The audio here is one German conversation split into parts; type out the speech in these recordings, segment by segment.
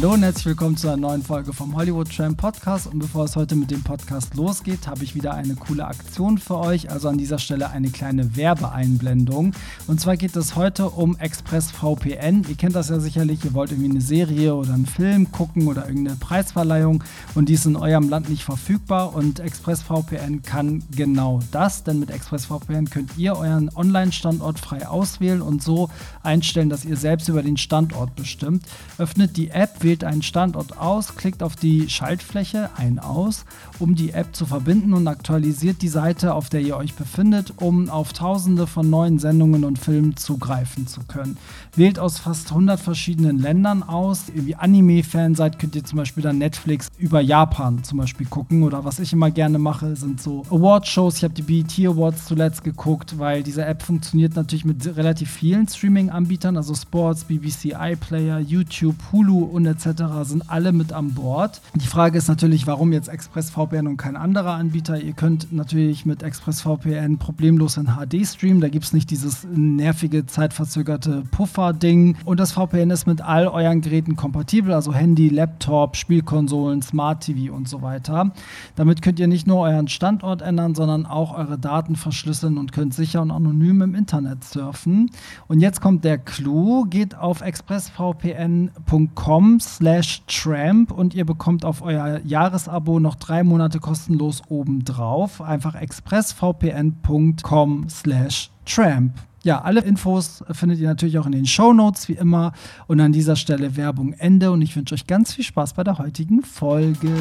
Hallo und herzlich willkommen zu einer neuen Folge vom Hollywood Tram Podcast. Und bevor es heute mit dem Podcast losgeht, habe ich wieder eine coole Aktion für euch. Also an dieser Stelle eine kleine Werbeeinblendung. Und zwar geht es heute um ExpressVPN. Ihr kennt das ja sicherlich. Ihr wollt irgendwie eine Serie oder einen Film gucken oder irgendeine Preisverleihung und die ist in eurem Land nicht verfügbar. Und ExpressVPN kann genau das, denn mit ExpressVPN könnt ihr euren Online-Standort frei auswählen und so einstellen, dass ihr selbst über den Standort bestimmt. Öffnet die App wählt einen Standort aus, klickt auf die Schaltfläche ein aus, um die App zu verbinden und aktualisiert die Seite, auf der ihr euch befindet, um auf tausende von neuen Sendungen und Filmen zugreifen zu können. Wählt aus fast 100 verschiedenen Ländern aus. Ihr wie Anime-Fan seid, könnt ihr zum Beispiel dann Netflix über Japan zum Beispiel gucken. Oder was ich immer gerne mache, sind so Award-Shows. Ich habe die BET Awards zuletzt geguckt, weil diese App funktioniert natürlich mit relativ vielen Streaming-Anbietern, also Sports, BBC iPlayer, YouTube, Hulu und etc. sind alle mit an Bord. Die Frage ist natürlich, warum jetzt ExpressVPN und kein anderer Anbieter? Ihr könnt natürlich mit ExpressVPN problemlos in HD streamen. Da gibt es nicht dieses nervige, zeitverzögerte Puffer-Ding. Und das VPN ist mit all euren Geräten kompatibel, also Handy, Laptop, Spielkonsolen, Smart TV und so weiter. Damit könnt ihr nicht nur euren Standort ändern, sondern auch eure Daten verschlüsseln und könnt sicher und anonym im Internet surfen. Und jetzt kommt der Clou. Geht auf expressvpn.com slash tramp und ihr bekommt auf euer Jahresabo noch drei Monate kostenlos obendrauf. Einfach expressvpn.com slash tramp. Ja, alle Infos findet ihr natürlich auch in den Show Notes wie immer. Und an dieser Stelle Werbung Ende und ich wünsche euch ganz viel Spaß bei der heutigen Folge.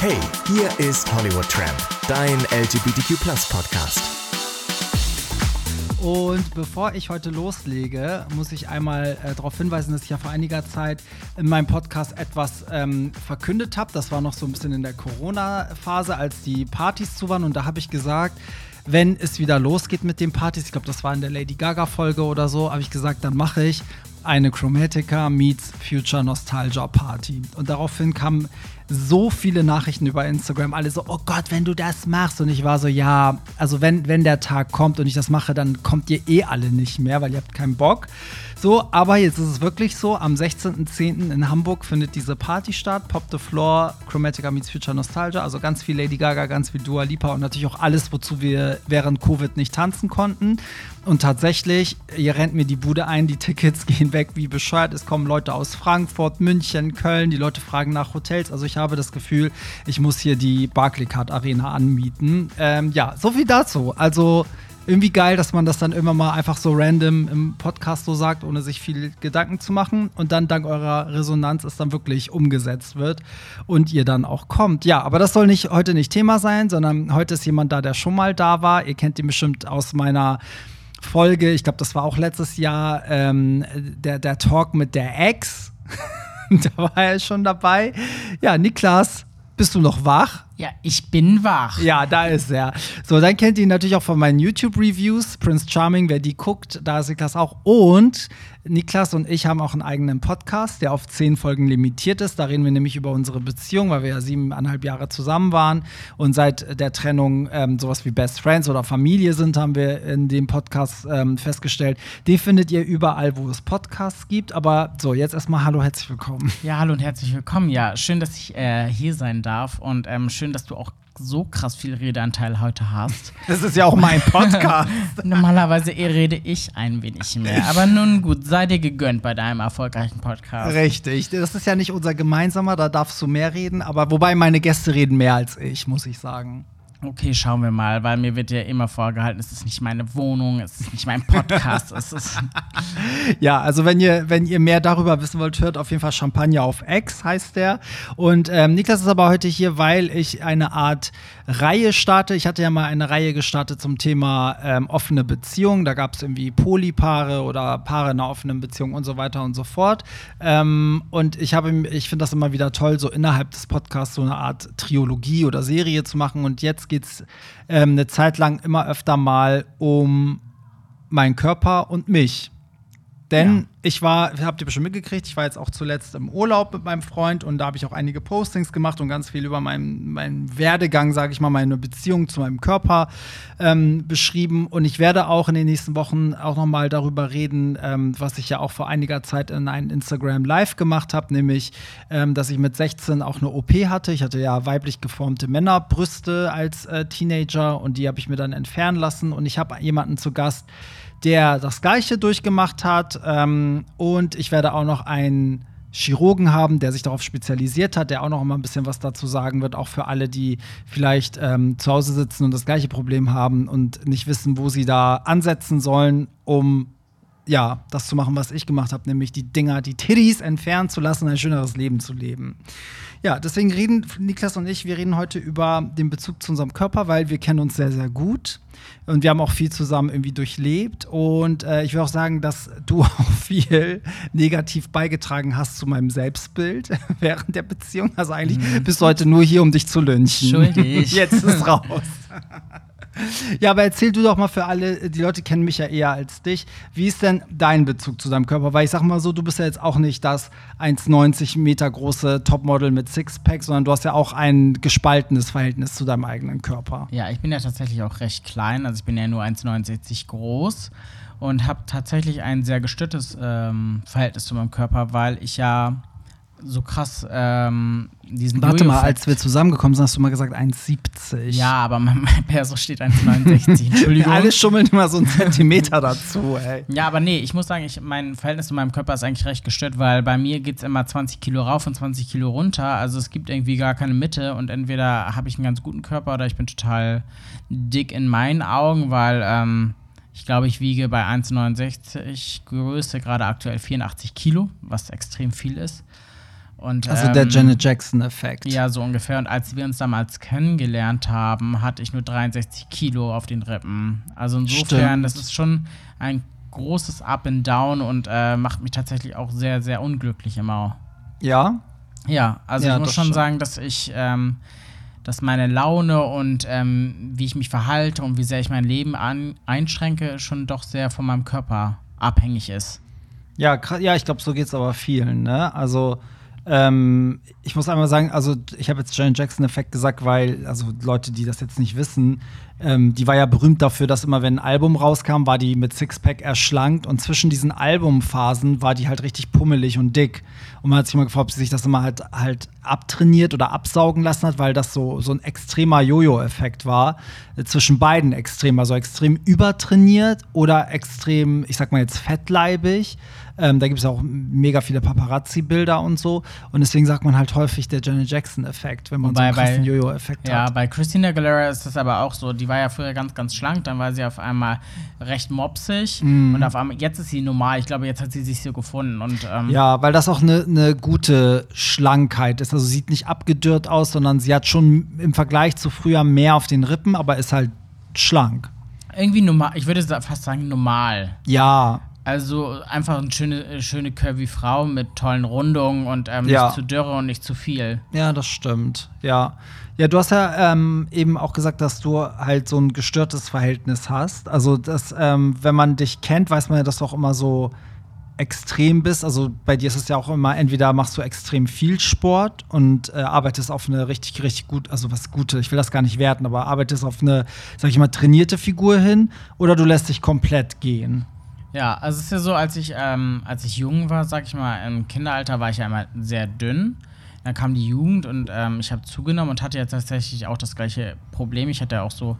Hey, hier ist Hollywood Tramp, dein LGBTQ Podcast. Und bevor ich heute loslege, muss ich einmal äh, darauf hinweisen, dass ich ja vor einiger Zeit in meinem Podcast etwas ähm, verkündet habe. Das war noch so ein bisschen in der Corona-Phase, als die Partys zu waren. Und da habe ich gesagt, wenn es wieder losgeht mit den Partys, ich glaube, das war in der Lady Gaga-Folge oder so, habe ich gesagt, dann mache ich eine Chromatica meets Future Nostalgia Party. Und daraufhin kamen so viele Nachrichten über Instagram, alle so, oh Gott, wenn du das machst. Und ich war so, ja, also wenn, wenn der Tag kommt und ich das mache, dann kommt ihr eh alle nicht mehr, weil ihr habt keinen Bock. So, aber jetzt ist es wirklich so, am 16.10. in Hamburg findet diese Party statt, Pop the Floor, Chromatica meets Future Nostalgia, also ganz viel Lady Gaga, ganz viel Dua Lipa und natürlich auch alles, wozu wir während Covid nicht tanzen konnten. Und tatsächlich, ihr rennt mir die Bude ein, die Tickets gehen weg wie bescheuert. Es kommen Leute aus Frankfurt, München, Köln, die Leute fragen nach Hotels. Also ich habe das Gefühl, ich muss hier die Barclaycard Arena anmieten. Ähm, ja, so viel dazu. Also irgendwie geil, dass man das dann immer mal einfach so random im Podcast so sagt, ohne sich viel Gedanken zu machen. Und dann dank eurer Resonanz es dann wirklich umgesetzt wird und ihr dann auch kommt. Ja, aber das soll nicht heute nicht Thema sein, sondern heute ist jemand da, der schon mal da war. Ihr kennt ihn bestimmt aus meiner Folge, ich glaube, das war auch letztes Jahr, ähm, der, der Talk mit der Ex. da war er schon dabei. Ja, Niklas, bist du noch wach? Ja, ich bin wach. Ja, da ist er. So, dann kennt ihr ihn natürlich auch von meinen YouTube-Reviews. Prince Charming, wer die guckt, da ist Niklas auch. Und Niklas und ich haben auch einen eigenen Podcast, der auf zehn Folgen limitiert ist. Da reden wir nämlich über unsere Beziehung, weil wir ja siebeneinhalb Jahre zusammen waren. Und seit der Trennung ähm, sowas wie Best Friends oder Familie sind, haben wir in dem Podcast ähm, festgestellt. Den findet ihr überall, wo es Podcasts gibt. Aber so, jetzt erstmal Hallo, herzlich willkommen. Ja, hallo und herzlich willkommen. Ja, schön, dass ich äh, hier sein darf. Und ähm, schön, schön, dass du auch so krass viel Redeanteil heute hast. Das ist ja auch mein Podcast. Normalerweise rede ich ein wenig mehr. Aber nun gut, sei dir gegönnt bei deinem erfolgreichen Podcast. Richtig. Das ist ja nicht unser gemeinsamer, da darfst du mehr reden. Aber wobei meine Gäste reden mehr als ich, muss ich sagen. Okay, schauen wir mal, weil mir wird ja immer vorgehalten, es ist nicht meine Wohnung, es ist nicht mein Podcast, es ist. Ja, also wenn ihr, wenn ihr mehr darüber wissen wollt, hört auf jeden Fall Champagner auf X, heißt der. Und ähm, Niklas ist aber heute hier, weil ich eine Art Reihe starte. Ich hatte ja mal eine Reihe gestartet zum Thema ähm, offene Beziehungen. Da gab es irgendwie Polypaare oder Paare in einer offenen Beziehung und so weiter und so fort. Ähm, und ich habe, ich finde das immer wieder toll, so innerhalb des Podcasts so eine Art Triologie oder Serie zu machen. Und jetzt geht es ähm, eine Zeit lang immer öfter mal um meinen Körper und mich. Denn Ja. ich war, habt ihr bestimmt mitgekriegt, ich war jetzt auch zuletzt im Urlaub mit meinem Freund und da habe ich auch einige Postings gemacht und ganz viel über meinen, meinen Werdegang, sage ich mal, meine Beziehung zu meinem Körper ähm, beschrieben. Und ich werde auch in den nächsten Wochen auch noch mal darüber reden, ähm, was ich ja auch vor einiger Zeit in einem Instagram Live gemacht habe, nämlich, ähm, dass ich mit 16 auch eine OP hatte. Ich hatte ja weiblich geformte Männerbrüste als äh, Teenager und die habe ich mir dann entfernen lassen. Und ich habe jemanden zu Gast, der das Gleiche durchgemacht hat. Ähm, und ich werde auch noch einen Chirurgen haben, der sich darauf spezialisiert hat, der auch noch mal ein bisschen was dazu sagen wird, auch für alle, die vielleicht ähm, zu Hause sitzen und das gleiche Problem haben und nicht wissen, wo sie da ansetzen sollen, um ja, das zu machen, was ich gemacht habe, nämlich die Dinger, die Titties entfernen zu lassen, ein schöneres Leben zu leben. Ja, deswegen reden Niklas und ich, wir reden heute über den Bezug zu unserem Körper, weil wir kennen uns sehr, sehr gut. Und wir haben auch viel zusammen irgendwie durchlebt. Und äh, ich will auch sagen, dass du auch viel negativ beigetragen hast zu meinem Selbstbild während der Beziehung. Also eigentlich bist du heute nur hier, um dich zu lynchen. Schuldig. Jetzt ist raus. Ja, aber erzähl du doch mal für alle, die Leute kennen mich ja eher als dich. Wie ist denn dein Bezug zu deinem Körper? Weil ich sag mal so, du bist ja jetzt auch nicht das 1,90 Meter große Topmodel mit Sixpack, sondern du hast ja auch ein gespaltenes Verhältnis zu deinem eigenen Körper. Ja, ich bin ja tatsächlich auch recht klein, also ich bin ja nur 1,69 groß und habe tatsächlich ein sehr gestörtes ähm, Verhältnis zu meinem Körper, weil ich ja so krass ähm, diesen Warte mal, als wir zusammengekommen sind, hast du mal gesagt 1,70. Ja, aber mein, mein Perso steht 1,69. Entschuldigung. Alle schummeln immer so einen Zentimeter dazu, ey. Ja, aber nee, ich muss sagen, ich, mein Verhältnis zu meinem Körper ist eigentlich recht gestört, weil bei mir geht es immer 20 Kilo rauf und 20 Kilo runter. Also es gibt irgendwie gar keine Mitte und entweder habe ich einen ganz guten Körper oder ich bin total dick in meinen Augen, weil ähm, ich glaube, ich wiege bei 1,69 Größe gerade aktuell 84 Kilo, was extrem viel ist. Und, Also der ähm, Janet Jackson-Effekt. Ja, so ungefähr. Und als wir uns damals kennengelernt haben, hatte ich nur 63 Kilo auf den Rippen. Also insofern, Stimmt. das ist schon ein großes Up and Down und äh, macht mich tatsächlich auch sehr, sehr unglücklich immer. Ja? Ja, also Ja, ich muss schon sagen, dass ich, ähm, dass meine Laune und ähm, wie ich mich verhalte und wie sehr ich mein Leben an einschränke, schon doch sehr von meinem Körper abhängig ist. Ja, ja, ich glaube, so geht es aber vielen. Ne? Also, ähm, ich muss einmal sagen, also ich habe jetzt Janet Jackson-Effekt gesagt, weil, also Leute, die das jetzt nicht wissen, ähm, die war ja berühmt dafür, dass immer, wenn ein Album rauskam, war die mit Sixpack erschlankt und zwischen diesen Albumphasen war die halt richtig pummelig und dick. Und man hat sich mal gefragt, ob sie sich das immer halt, halt abtrainiert oder absaugen lassen hat, weil das so, so ein extremer Jojo-Effekt war. Äh, zwischen beiden extrem, also extrem übertrainiert oder extrem, ich sag mal jetzt fettleibig. Ähm, da gibt es auch mega viele Paparazzi-Bilder und so. Und deswegen sagt man halt häufig der Janet Jackson-Effekt, wenn man Wobei so einen krassen Jojo-Effekt Ja, hat. bei Christina Aguilera ist das aber auch so. Die war ja früher ganz, ganz schlank, dann war sie auf einmal recht mopsig Mhm. und auf einmal, jetzt ist sie normal. Ich glaube, jetzt hat sie sich so gefunden und ähm, Ja, weil das auch eine ne gute Schlankheit ist. Also sieht nicht abgedürrt aus, sondern sie hat schon im Vergleich zu früher mehr auf den Rippen, aber ist halt schlank. irgendwie normal. Ich würde fast sagen normal. Ja, Also einfach eine schöne, äh, schöne curvy Frau mit tollen Rundungen und ähm, Ja. nicht zu dürre und nicht zu viel. Ja, das stimmt. Ja. Ja, du hast ja ähm, eben auch gesagt, dass du halt so ein gestörtes Verhältnis hast. Also, dass, ähm, wenn man dich kennt, weiß man ja, dass du auch immer so extrem bist. Also bei dir ist es ja auch immer, entweder machst du extrem viel Sport und äh, arbeitest auf eine richtig, richtig gut, also was Gute, ich will das gar nicht werten, aber arbeitest auf eine, sag ich mal, trainierte Figur hin oder du lässt dich komplett gehen. Ja, also es ist ja so, als ich, ähm, als ich jung war, sag ich mal, im Kinderalter war ich ja immer sehr dünn. Dann kam die Jugend und ähm, ich habe zugenommen und hatte ja tatsächlich auch das gleiche Problem. Ich hatte ja auch so,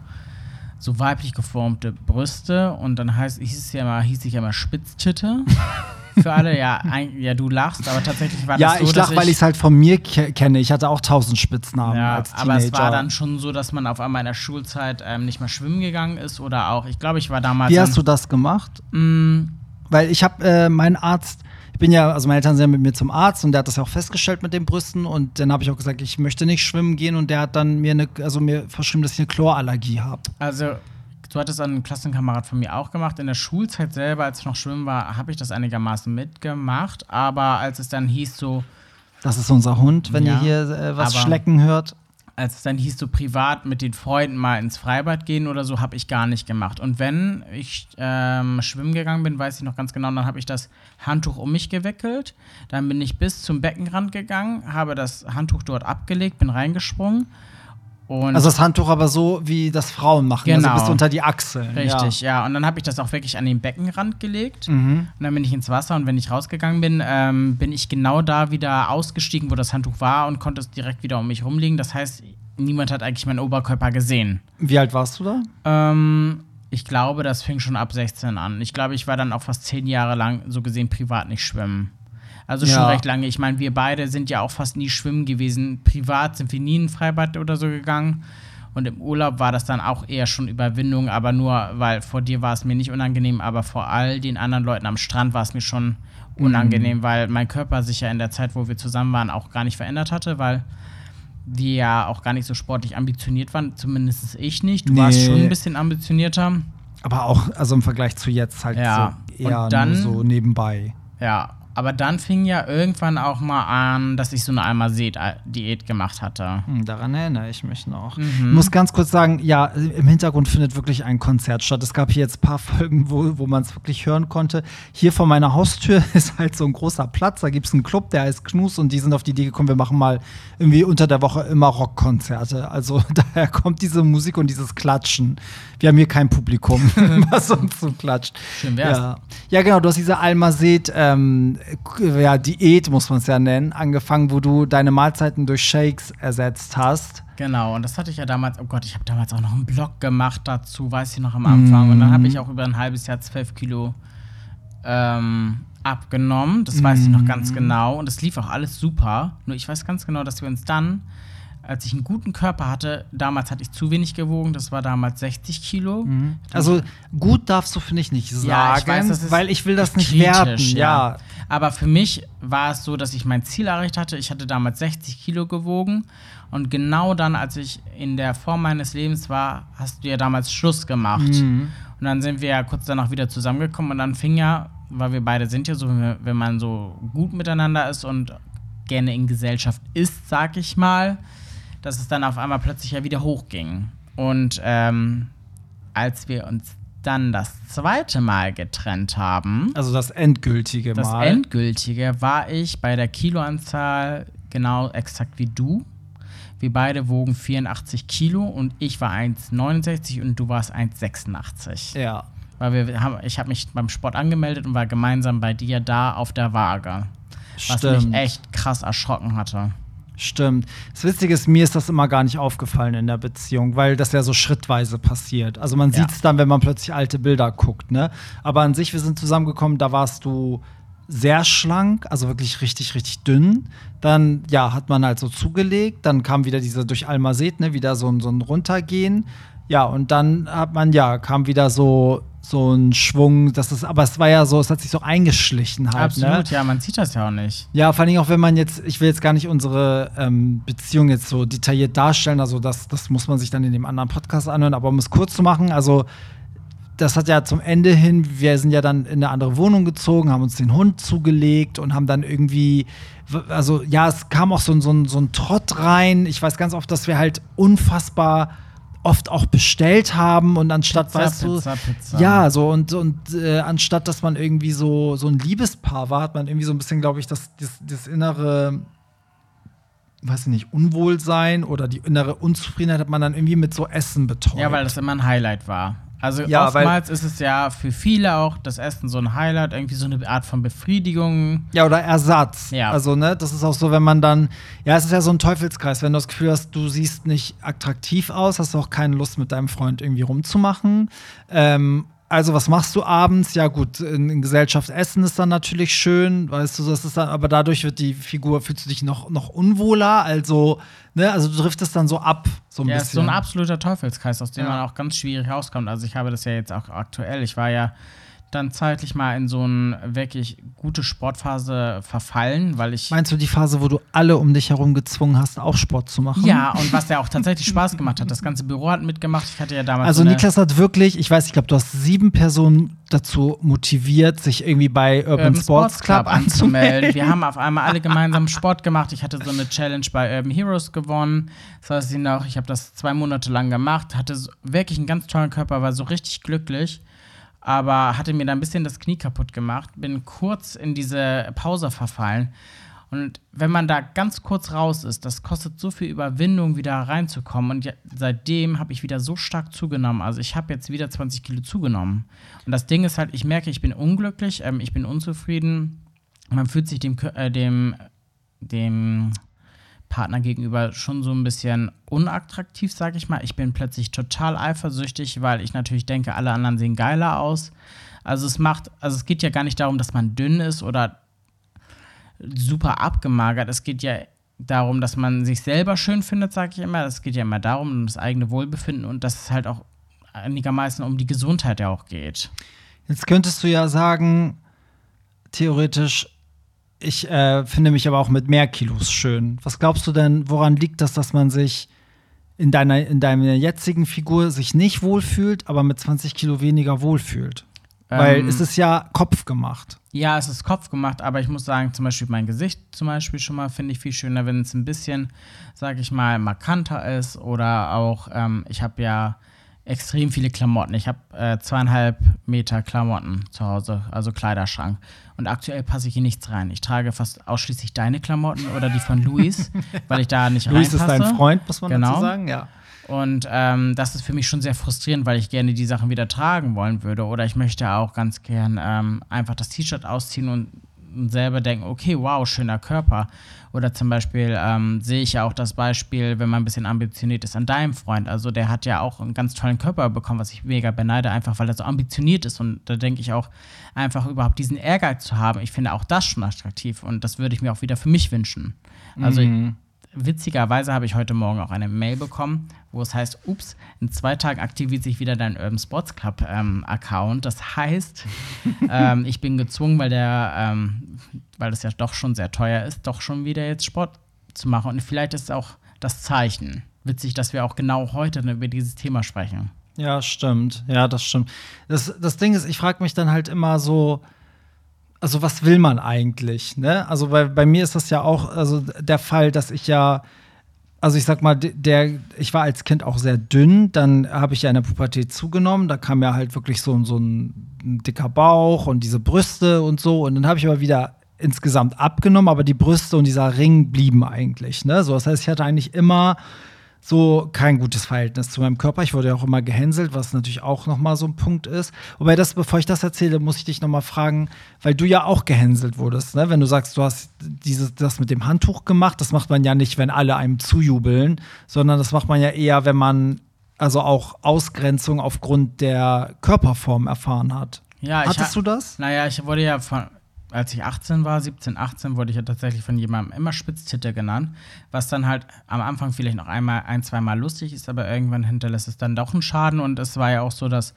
so weiblich geformte Brüste und dann heißt, hieß es ja immer, hieß ich ja immer Spitztitte. Für alle, ja, ein, ja, du lachst, aber tatsächlich war Ja, das so, ich dass lach, weil ich es halt von mir ke kenne. Ich hatte auch tausend Spitznamen ja, als Teenager. aber es war dann schon so, dass man auf einmal in der Schulzeit ähm, nicht mehr schwimmen gegangen ist oder auch, ich glaube, ich war damals. Wie hast du das gemacht? Mm, Weil ich habe äh, meinen Arzt, ich bin ja, also meine Eltern sind ja mit mir zum Arzt und der hat das ja auch festgestellt mit den Brüsten und dann habe ich auch gesagt, ich möchte nicht schwimmen gehen und der hat dann mir eine, also mir verschrieben, dass ich eine Chlorallergie habe. Also, du hattest einen Klassenkamerad von mir auch gemacht. In der Schulzeit selber, als ich noch schwimmen war, habe ich das einigermaßen mitgemacht. Aber als es dann hieß so, Das ist unser Hund, wenn Ja, ihr hier äh, was schlecken hört. als es dann hieß, so privat mit den Freunden mal ins Freibad gehen oder so, habe ich gar nicht gemacht. Und wenn ich ähm, schwimmen gegangen bin, weiß ich noch ganz genau, dann habe ich das Handtuch um mich gewickelt. Dann bin ich bis zum Beckenrand gegangen, habe das Handtuch dort abgelegt, bin reingesprungen. Und Also das Handtuch aber so, wie das Frauen machen, also Genau. bis unter die Achseln. Richtig, ja. Und dann habe ich das auch wirklich an den Beckenrand gelegt. Mhm. Und dann bin ich ins Wasser und wenn ich rausgegangen bin, ähm, bin ich genau da wieder ausgestiegen, wo das Handtuch war und konnte es direkt wieder um mich rumliegen. Das heißt, niemand hat eigentlich meinen Oberkörper gesehen. Wie alt warst du da? Ähm, ich glaube, das fing schon ab 16 an. Ich glaube, ich war dann auch fast zehn Jahre lang so gesehen privat nicht schwimmen. Also schon Ja. recht lange. Ich meine, wir beide sind ja auch fast nie schwimmen gewesen. Privat sind wir nie in ein Freibad oder so gegangen. Und im Urlaub war das dann auch eher schon Überwindung, aber nur, weil vor dir war es mir nicht unangenehm, aber vor all den anderen Leuten am Strand war es mir schon unangenehm, weil mein Körper sich ja in der Zeit, wo wir zusammen waren, auch gar nicht verändert hatte, weil wir ja auch gar nicht so sportlich ambitioniert waren, zumindest ich nicht. Du warst Nee. schon ein bisschen ambitionierter. Aber auch, also im Vergleich zu jetzt halt Ja. so eher Und dann- nur so nebenbei. Ja, aber dann fing ja irgendwann auch mal an, dass ich so eine Almased-Diät gemacht hatte. Hm, daran erinnere ich mich noch. Mhm. Ich muss ganz kurz sagen, ja, im Hintergrund findet wirklich ein Konzert statt. Es gab hier jetzt ein paar Folgen, wo, wo man es wirklich hören konnte. Hier vor meiner Haustür ist halt so ein großer Platz. Da gibt es einen Club, der heißt Knus und die sind auf die Idee gekommen, wir machen mal irgendwie unter der Woche immer Rockkonzerte. Also daher kommt diese Musik und dieses Klatschen. Wir haben hier kein Publikum, was uns so klatscht. Schön wär's. Ja. ja, genau, du hast diese Almased ähm, ja, Diät, muss man es ja nennen, angefangen, wo du deine Mahlzeiten durch Shakes ersetzt hast. Genau, und das hatte ich ja damals, oh Gott, ich habe damals auch noch einen Blog gemacht dazu, weiß ich noch am Anfang. Und dann habe ich auch über ein halbes Jahr zwölf Kilo ähm, abgenommen. Das weiß ich noch ganz genau. Und es lief auch alles super. Nur ich weiß ganz genau, dass wir uns dann, als ich einen guten Körper hatte, damals hatte ich zu wenig gewogen, das war damals 60 Kilo. Also gut darfst du, finde ich, nicht sagen, Ja, ich weiß, weil ich will das nicht werten. Ja. Aber für mich war es so, dass ich mein Ziel erreicht hatte. Ich hatte damals 60 Kilo gewogen. Und genau dann, als ich in der Form meines Lebens war, hast du ja damals Schluss gemacht. Mhm. Und dann sind wir ja kurz danach wieder zusammengekommen. Und dann fing ja, weil wir beide sind ja so, wenn man so gut miteinander ist und gerne in Gesellschaft ist, sag ich mal, dass es dann auf einmal plötzlich ja wieder hochging. Und ähm, als wir uns dann das zweite Mal getrennt haben, Also das endgültige das Mal. endgültige, war ich bei der Kiloanzahl genau exakt wie du. Wir beide wogen 84 Kilo und ich war 1,69 und du warst 1,86. ja. Weil wir haben, ich habe mich beim Sport angemeldet und war gemeinsam bei dir da auf der Waage. Was mich Stimmt. echt krass erschrocken hatte. Stimmt. Das Witzige ist, mir ist das immer gar nicht aufgefallen in der Beziehung, weil das ja so schrittweise passiert. Also man Ja. sieht es dann, wenn man plötzlich alte Bilder guckt, ne? Aber an sich, wir sind zusammengekommen, da warst du sehr schlank, also wirklich richtig, richtig dünn. Dann, ja, hat man halt so zugelegt. Dann kam wieder diese durch Almased, ne, wieder so ein, so ein Runtergehen. Ja, und dann hat man, ja, kam wieder so, so ein Schwung. Das ist, aber es war ja so, es hat sich so eingeschlichen halt, ne? Absolut, ja, man sieht das ja auch nicht. Ja, vor allem auch, wenn man jetzt, ich will jetzt gar nicht unsere ähm, Beziehung jetzt so detailliert darstellen, also das, das muss man sich dann in dem anderen Podcast anhören, aber um es kurz zu machen, also das hat ja zum Ende hin, wir sind ja dann in eine andere Wohnung gezogen, haben uns den Hund zugelegt und haben dann irgendwie, also ja, es kam auch so, so, so ein Trott rein. Ich weiß ganz oft, dass wir halt unfassbar oft auch bestellt haben und anstatt, Pizza, weißt du, Pizza, Pizza. ja, so und, und äh, anstatt dass man irgendwie so, so ein Liebespaar war, hat man irgendwie so ein bisschen, glaube ich, das, das, das innere, weiß ich nicht, Unwohlsein oder die innere Unzufriedenheit hat man dann irgendwie mit so Essen betäubt. Ja, weil das immer ein Highlight war. Also Ja, oftmals ist es ja für viele auch das Essen so ein Highlight, irgendwie so eine Art von Befriedigung. Ja, oder Ersatz. Ja. Also, ne, das ist auch so, wenn man dann, ja, es ist ja so ein Teufelskreis. Wenn du das Gefühl hast, du siehst nicht attraktiv aus, hast du auch keine Lust, mit deinem Freund irgendwie rumzumachen. Ähm, also, was machst du abends? Ja, gut, in, in Gesellschaft essen ist dann natürlich schön, weißt du, das ist dann, aber dadurch wird die Figur, fühlst du dich noch, noch unwohler. Also, ne, also du driftest dann so ab, so ein Ja, ist so bisschen. ein absoluter Teufelskreis, aus dem Ja. man auch ganz schwierig rauskommt. Also ich habe das ja jetzt auch aktuell. Ich war ja dann zeitlich mal in so eine wirklich gute Sportphase verfallen, weil ich. Meinst du die Phase, wo du alle um dich herum gezwungen hast, auch Sport zu machen? Ja, und was ja auch tatsächlich Spaß gemacht hat. Das ganze Büro hat mitgemacht. Ich hatte ja damals. Also so Niklas hat wirklich, ich weiß, ich glaube, du hast sieben Personen dazu motiviert, sich irgendwie bei Urban, Urban Sports Club anzumelden. Wir haben auf einmal alle gemeinsam Sport gemacht. Ich hatte so eine Challenge bei Urban Heroes gewonnen. Das heißt, ich noch, ich habe das zwei Monate lang gemacht, hatte wirklich einen ganz tollen Körper, war so richtig glücklich, aber hatte mir da ein bisschen das Knie kaputt gemacht. Bin kurz in diese Pause verfallen. Und wenn man da ganz kurz raus ist, das kostet so viel Überwindung, wieder reinzukommen. Und seitdem habe ich wieder so stark zugenommen. Also ich habe jetzt wieder 20 Kilo zugenommen. Und das Ding ist halt, ich merke, ich bin unglücklich, ähm, ich bin unzufrieden. Man fühlt sich dem, äh, dem, dem Partner gegenüber schon so ein bisschen unattraktiv, sage ich mal. Ich bin plötzlich total eifersüchtig, weil ich natürlich denke, alle anderen sehen geiler aus. Also es macht, also es geht ja gar nicht darum, dass man dünn ist oder super abgemagert. Es geht ja darum, dass man sich selber schön findet, sage ich immer. Es geht ja immer darum, um das eigene Wohlbefinden und dass es halt auch einigermaßen um die Gesundheit ja auch geht. Jetzt könntest du ja sagen, theoretisch, ich äh, finde mich aber auch mit mehr Kilos schön. Was glaubst du denn, woran liegt das, dass man sich in deiner, in deiner jetzigen Figur sich nicht wohlfühlt, aber mit 20 Kilo weniger wohlfühlt? Weil Ähm, es ist ja Kopf gemacht. Ja, es ist Kopf gemacht, aber ich muss sagen, zum Beispiel mein Gesicht zum Beispiel schon mal finde ich viel schöner, wenn es ein bisschen, sage ich mal, markanter ist oder auch, ähm, ich habe ja extrem viele Klamotten. Ich habe äh, zweieinhalb Meter Klamotten zu Hause, also Kleiderschrank. Und aktuell passe ich hier nichts rein. Ich trage fast ausschließlich deine Klamotten oder die von Luis, weil ich da nicht Luis ist reinpasse. dein Freund, muss man Genau. dazu sagen, ja. Und ähm, das ist für mich schon sehr frustrierend, weil ich gerne die Sachen wieder tragen wollen würde. Oder ich möchte auch ganz gern ähm, einfach das T-Shirt ausziehen und selber denken, okay, wow, schöner Körper. Oder zum Beispiel ähm, sehe ich ja auch das Beispiel, wenn man ein bisschen ambitioniert ist, an deinem Freund. Also der hat ja auch einen ganz tollen Körper bekommen, was ich mega beneide, einfach weil er so ambitioniert ist. Und da denke ich auch, einfach überhaupt diesen Ehrgeiz zu haben, ich finde auch das schon attraktiv. Und das würde ich mir auch wieder für mich wünschen. Also witzigerweise habe ich heute Morgen auch eine Mail bekommen, wo es heißt, ups, in zwei Tagen aktiviert sich wieder dein Urban Sports Club ähm, Account. Das heißt, ähm, ich bin gezwungen, weil der, ähm, weil das ja doch schon sehr teuer ist, doch schon wieder jetzt Sport zu machen. Und vielleicht ist auch das Zeichen. Witzig, dass wir auch genau heute über dieses Thema sprechen. Ja, stimmt. Ja, das stimmt. Das, das Ding ist, ich frage mich dann halt immer so, also was will man eigentlich? Ne? Also bei, bei mir ist das ja auch also der Fall, dass ich ja, also ich sag mal, der, ich war als Kind auch sehr dünn, dann habe ich ja in der Pubertät zugenommen, da kam ja halt wirklich so, so ein, ein dicker Bauch und diese Brüste und so und dann habe ich aber wieder insgesamt abgenommen, aber die Brüste und dieser Ring blieben eigentlich. Ne? So, das heißt, ich hatte eigentlich immer so kein gutes Verhältnis zu meinem Körper. Ich wurde ja auch immer gehänselt, was natürlich auch noch mal so ein Punkt ist. Wobei das, bevor ich das erzähle, muss ich dich noch mal fragen, weil du ja auch gehänselt wurdest. Ne? Wenn du sagst, du hast dieses, das mit dem Handtuch gemacht, das macht man ja nicht, wenn alle einem zujubeln, sondern das macht man ja eher, wenn man also auch Ausgrenzung aufgrund der Körperform erfahren hat. Ja, Hattest ha- du das? Naja, ich wurde ja von, als ich 18 war, 17, 18, wurde ich ja tatsächlich von jemandem immer Spitztitte genannt, was dann halt am Anfang vielleicht noch einmal, ein, zweimal lustig ist, aber irgendwann hinterlässt es dann doch einen Schaden. Und es war ja auch so, dass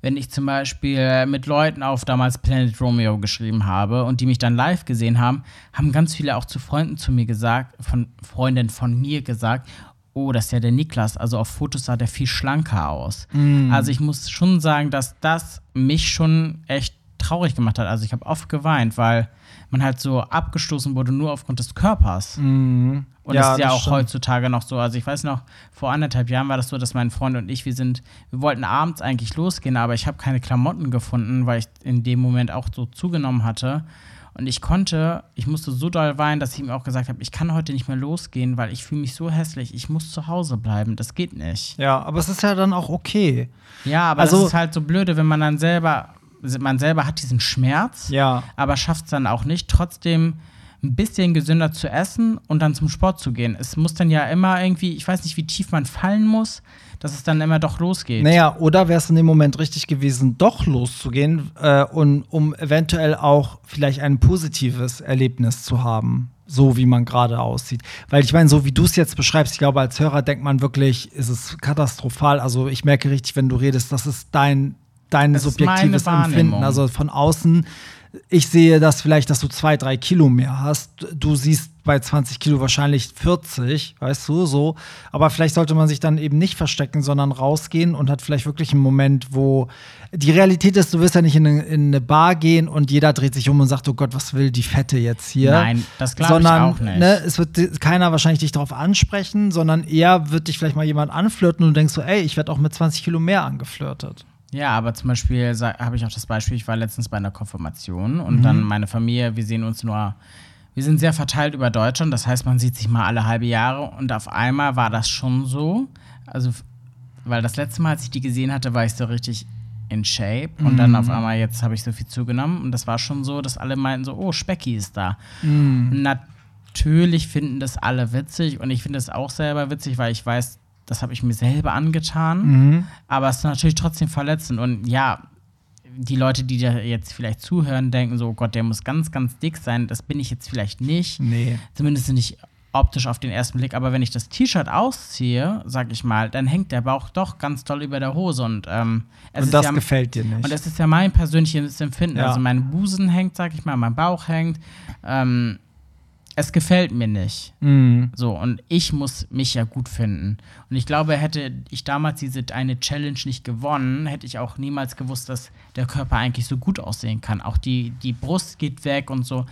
wenn ich zum Beispiel mit Leuten auf damals Planet Romeo geschrieben habe und die mich dann live gesehen haben, haben ganz viele auch zu Freunden zu mir gesagt, von Freundinnen von mir gesagt, oh, das ist ja der Niklas, also auf Fotos sah der viel schlanker aus. Also ich muss schon sagen, dass das mich schon echt traurig gemacht hat. Also ich habe oft geweint, weil man halt so abgestoßen wurde nur aufgrund des Körpers. Und Ja, das ist ja das auch stimmt. heutzutage noch so. Also ich weiß noch, vor anderthalb Jahren war das so, dass mein Freund und ich, wir sind, wir wollten abends eigentlich losgehen, aber ich habe keine Klamotten gefunden, weil ich in dem Moment auch so zugenommen hatte. Und ich konnte, ich musste so doll weinen, dass ich ihm auch gesagt habe, ich kann heute nicht mehr losgehen, weil ich fühle mich so hässlich. Ich muss zu Hause bleiben. Das geht nicht. Ja, aber es ist ja dann auch okay. Ja, aber Also- das ist halt so blöde, wenn man dann selber, man selber hat diesen Schmerz, Ja. aber schafft es dann auch nicht, trotzdem ein bisschen gesünder zu essen und dann zum Sport zu gehen. Es muss dann ja immer irgendwie, ich weiß nicht, wie tief man fallen muss, dass es dann immer doch losgeht. Naja, oder wäre es in dem Moment richtig gewesen, doch loszugehen äh, und um eventuell auch vielleicht ein positives Erlebnis zu haben, so wie man gerade aussieht. Weil ich meine, so wie du es jetzt beschreibst, ich glaube, als Hörer denkt man wirklich, ist es katastrophal. Also ich merke richtig, wenn du redest, das ist dein dein Das subjektives Empfinden. Also von außen, ich sehe das vielleicht, dass du zwei, drei Kilo mehr hast. Du siehst bei 20 Kilo wahrscheinlich 40, weißt du, so. Aber vielleicht sollte man sich dann eben nicht verstecken, sondern rausgehen und hat vielleicht wirklich einen Moment, wo die Realität ist, du wirst ja nicht in eine, in eine Bar gehen und jeder dreht sich um und sagt, oh Gott, was will die Fette jetzt hier? Nein, das glaube ich auch nicht. Ne, es wird keiner wahrscheinlich dich darauf ansprechen, sondern eher wird dich vielleicht mal jemand anflirten und du denkst so, ey, ich werde auch mit 20 Kilo mehr angeflirtet. Ja, aber zum Beispiel habe ich auch das Beispiel, ich war letztens bei einer Konfirmation und Mhm. dann meine Familie, wir sehen uns nur, wir sind sehr verteilt über Deutschland, das heißt, man sieht sich mal alle halbe Jahre und auf einmal war das schon so, also, weil das letzte Mal, als ich die gesehen hatte, war ich so richtig in Shape und dann Mhm. auf einmal, jetzt habe ich so viel zugenommen und das war schon so, dass alle meinten so, oh, Specki ist da. Mhm. Natürlich finden das alle witzig und ich finde es auch selber witzig, weil ich weiß, das habe ich mir selber angetan. Mhm. Aber es ist natürlich trotzdem verletzend. Und ja, die Leute, die da jetzt vielleicht zuhören, denken so, oh Gott, der muss ganz, ganz dick sein. Das bin ich jetzt vielleicht nicht. Nee. Zumindest nicht optisch auf den ersten Blick. Aber wenn ich das T-Shirt ausziehe, sag ich mal, dann hängt der Bauch doch ganz doll über der Hose. Und, ähm, Und das ja, gefällt dir nicht. und es ist ja mein persönliches Empfinden. Ja. Also mein Busen hängt, sag ich mal, mein Bauch hängt. Ähm, es gefällt mir nicht. Mhm. So, und ich muss mich ja gut finden. Und ich glaube, hätte ich damals diese eine Challenge nicht gewonnen, hätte ich auch niemals gewusst, dass der Körper eigentlich so gut aussehen kann. Auch die, die Brust geht weg und so.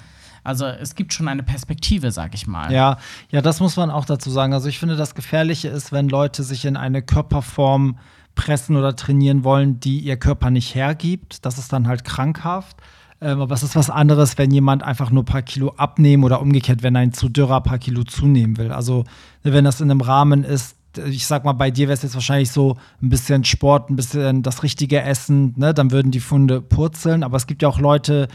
Also es gibt schon eine Perspektive, sag ich mal. Ja, ja, das muss man auch dazu sagen. Also ich finde, das Gefährliche ist, wenn Leute sich in eine Körperform pressen oder trainieren wollen, die ihr Körper nicht hergibt. Das ist dann halt krankhaft. Ähm, aber es ist was anderes, wenn jemand einfach nur ein paar Kilo abnehmen oder umgekehrt, wenn ein zu dürrer paar Kilo zunehmen will. Also wenn das in einem Rahmen ist, ich sag mal, bei dir wäre es jetzt wahrscheinlich so ein bisschen Sport, ein bisschen das richtige Essen, ne? dann würden die Funde purzeln. Aber es gibt ja auch Leute,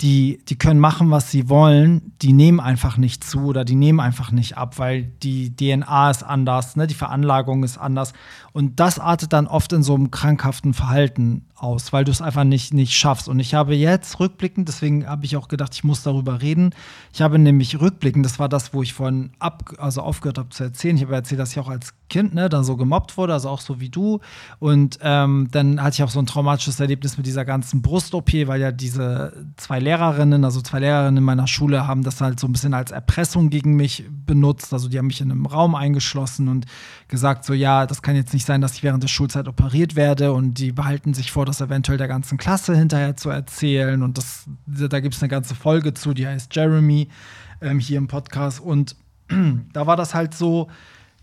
die, die können machen, was sie wollen, die nehmen einfach nicht zu oder die nehmen einfach nicht ab, weil die DNA ist anders, ne? die Veranlagung ist anders. Und das artet dann oft in so einem krankhaften Verhalten aus, weil du es einfach nicht, nicht schaffst. Und ich habe jetzt rückblickend, deswegen habe ich auch gedacht, ich muss darüber reden. Ich habe nämlich rückblickend, das war das, wo ich vorhin ab, also aufgehört habe zu erzählen. Ich habe erzählt, dass ich auch als Kind ne, dann so gemobbt wurde, also auch so wie du. Und ähm, dann hatte ich auch so ein traumatisches Erlebnis mit dieser ganzen Brust-OP, weil ja diese zwei Lehrerinnen, also zwei Lehrerinnen in meiner Schule, haben das halt so ein bisschen als Erpressung gegen mich benutzt. Also die haben mich in einem Raum eingeschlossen und gesagt, so ja, das kann jetzt nicht sein, dass ich während der Schulzeit operiert werde und die behalten sich vor, das eventuell der ganzen Klasse hinterher zu erzählen. Und das, da gibt es eine ganze Folge zu, die heißt Jeremy ähm, hier im Podcast. Und da war das halt so,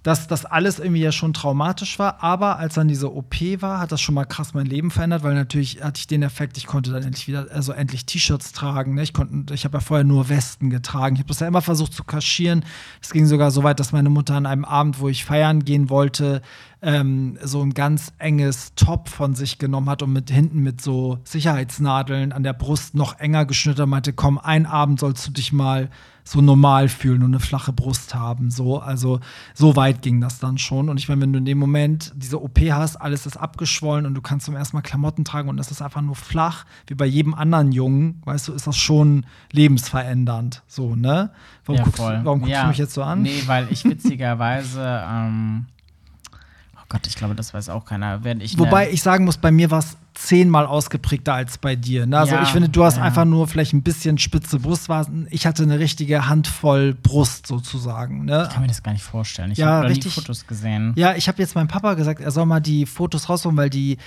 dass das alles irgendwie ja schon traumatisch war, aber als dann diese OP war, hat das schon mal krass mein Leben verändert, weil natürlich hatte ich den Effekt, ich konnte dann endlich wieder, also endlich T-Shirts tragen. Ne? Ich, ich habe ja vorher nur Westen getragen. Ich habe das ja immer versucht zu kaschieren. Es ging sogar so weit, dass meine Mutter an einem Abend, wo ich feiern gehen wollte, ähm, so ein ganz enges Top von sich genommen hat und mit hinten mit so Sicherheitsnadeln an der Brust noch enger geschnitten und meinte, komm, ein Abend sollst du dich mal so normal fühlen und eine flache Brust haben. So, also so weit ging das dann schon. Und ich meine, wenn du in dem Moment diese OP hast, alles ist abgeschwollen und du kannst zum ersten Mal Klamotten tragen und das ist einfach nur flach, wie bei jedem anderen Jungen, weißt du, ist das schon lebensverändernd. So, ne? Warum Ja, guckst, warum guckst Ja. du mich jetzt so an? Nee, weil ich witzigerweise, ähm, Gott, ich glaube, das weiß auch keiner. Wenn ich Wobei ich sagen muss, bei mir war es zehnmal ausgeprägter als bei dir. Ne? Also Ja, ich finde, du hast ja. einfach nur vielleicht ein bisschen spitze Brustwarzen. Ich hatte eine richtige Handvoll Brust sozusagen. Ne? ich kann mir das gar nicht vorstellen. Ich Ja, habe richtig. Fotos gesehen. Ja, ich habe jetzt meinem Papa gesagt, er soll mal die Fotos rausholen, weil die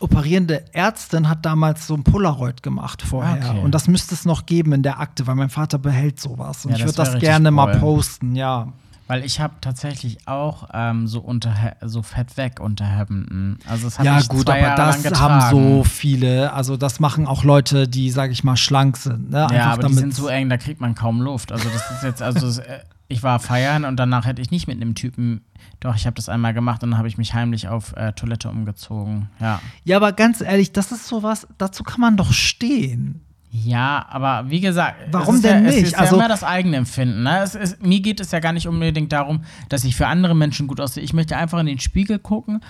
operierende Ärztin hat damals so ein Polaroid gemacht vorher. Okay. Und das müsste es noch geben in der Akte, weil mein Vater behält sowas. Und Ja, ich das würde das richtig gerne mal cool. posten, ja. Weil ich habe tatsächlich auch ähm, so unter so fett weg Unterhemden. Also das Ja, gut, aber Jahre das haben so viele. Also, das machen auch Leute, die, sag ich mal, schlank sind. Ne? Ja, aber die sind so eng, da kriegt man kaum Luft. Also das ist jetzt, also das, äh, ich war feiern und danach hätte ich nicht mit einem Typen. Doch, ich habe das einmal gemacht und dann habe ich mich heimlich auf äh, Toilette umgezogen. Ja. Ja, aber ganz ehrlich, das ist sowas, dazu kann man doch stehen. Ja, aber wie gesagt, Warum es ist denn ja, nicht? Es ist Also- ja immer das eigene Empfinden. Ne? Ist, mir geht es ja gar nicht unbedingt darum, dass ich für andere Menschen gut aussehe. Ich möchte einfach in den Spiegel gucken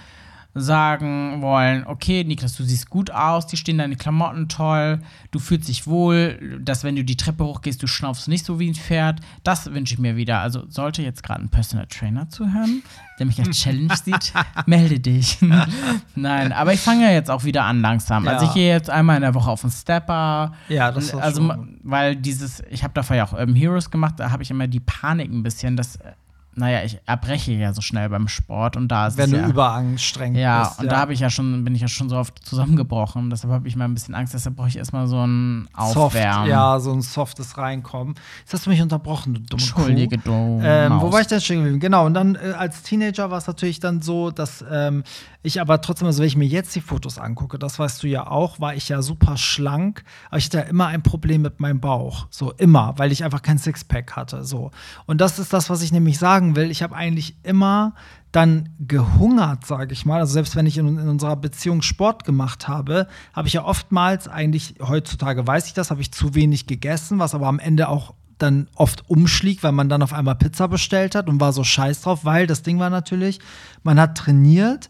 sagen wollen, okay, Niklas, du siehst gut aus, die stehen deine Klamotten toll, du fühlst dich wohl, dass wenn du die Treppe hochgehst, du schnaufst nicht so wie ein Pferd. Das wünsche ich mir wieder. Also sollte jetzt gerade ein Personal Trainer zuhören, der mich als Challenge sieht, melde dich. Nein, aber ich fange ja jetzt auch wieder an langsam. Also Ja. ich gehe jetzt einmal in der Woche auf den Stepper. Ja, das ist Also, schon- weil dieses, ich habe davor ja auch Urban Heroes gemacht, da habe ich immer die Panik ein bisschen, dass, äh, naja, ich erbreche ja so schnell beim Sport und da ist Wenn es du ja, überangestrengt ja, bist. und da habe ich ja schon, bin ich ja schon so oft zusammengebrochen. Deshalb habe ich mal ein bisschen Angst. Deshalb brauche ich erstmal so ein Soft, Aufwärmen. ja, so ein softes Reinkommen. Jetzt hast du mich unterbrochen, du dumme Entschuldige, Kuh. du. Ähm, wo war ich denn stehen geblieben? Genau, und dann äh, als Teenager war es natürlich dann so, dass ähm, ich aber trotzdem, also wenn ich mir jetzt die Fotos angucke, das weißt du ja auch, war ich ja super schlank, aber ich hatte ja immer ein Problem mit meinem Bauch. So immer, weil ich einfach kein Sixpack hatte. So. Und das ist das, was ich nämlich sagen will. Ich habe eigentlich immer dann gehungert, sage ich mal. Also selbst wenn ich in, in unserer Beziehung Sport gemacht habe, habe ich ja oftmals eigentlich, heutzutage weiß ich das, habe ich zu wenig gegessen, was aber am Ende auch dann oft umschlägt, weil man dann auf einmal Pizza bestellt hat und war so scheiß drauf, weil das Ding war natürlich, man hat trainiert,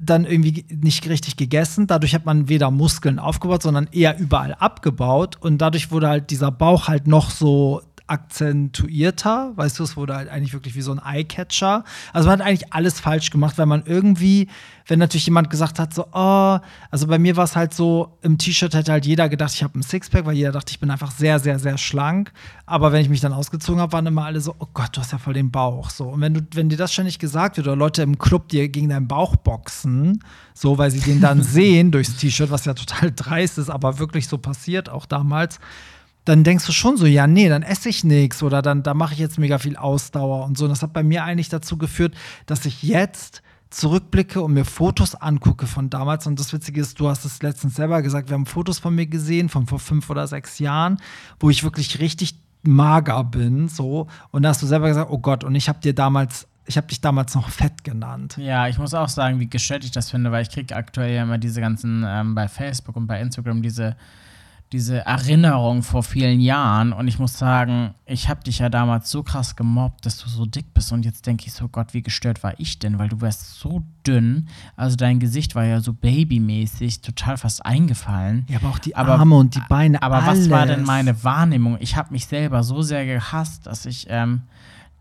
dann irgendwie nicht richtig gegessen. Dadurch hat man weder Muskeln aufgebaut, sondern eher überall abgebaut. Und dadurch wurde halt dieser Bauch halt noch so akzentuierter. Weißt du, es wurde halt eigentlich wirklich wie so ein Eyecatcher. Also man hat eigentlich alles falsch gemacht, weil man irgendwie, wenn natürlich jemand gesagt hat, so, oh, also bei mir war es halt so, im T-Shirt hätte halt jeder gedacht, ich habe ein Sixpack, weil jeder dachte, ich bin einfach sehr, sehr, sehr schlank. Aber wenn ich mich dann ausgezogen habe, waren immer alle so, oh Gott, du hast ja voll den Bauch. So. Und wenn du, wenn dir das ständig gesagt wird, oder Leute im Club dir gegen deinen Bauch boxen, so, weil sie den dann sehen durchs T-Shirt, was ja total dreist ist, aber wirklich so passiert, auch damals, dann denkst du schon so, ja, nee, dann esse ich nichts oder dann da mache ich jetzt mega viel Ausdauer und so. Und das hat bei mir eigentlich dazu geführt, dass ich jetzt zurückblicke und mir Fotos angucke von damals. Und das Witzige ist, du hast es letztens selber gesagt, wir haben Fotos von mir gesehen, von vor fünf oder sechs Jahren, wo ich wirklich richtig mager bin, so. Und da hast du selber gesagt, oh Gott, und ich habe dir damals, ich habe dich damals noch fett genannt. Ja, ich muss auch sagen, wie gestört ich das finde, weil ich kriege aktuell ja immer diese ganzen ähm, bei Facebook und bei Instagram diese, diese Erinnerung vor vielen Jahren und ich muss sagen, ich habe dich ja damals so krass gemobbt, dass du so dick bist und jetzt denke ich so, Gott, wie gestört war ich denn, weil du wärst so dünn, also dein Gesicht war ja so babymäßig, total fast eingefallen. Ja, aber auch die Aber- Arme und die Beine. Aber was war denn alles. meine Wahrnehmung? Ich habe mich selber so sehr gehasst, dass ich ähm,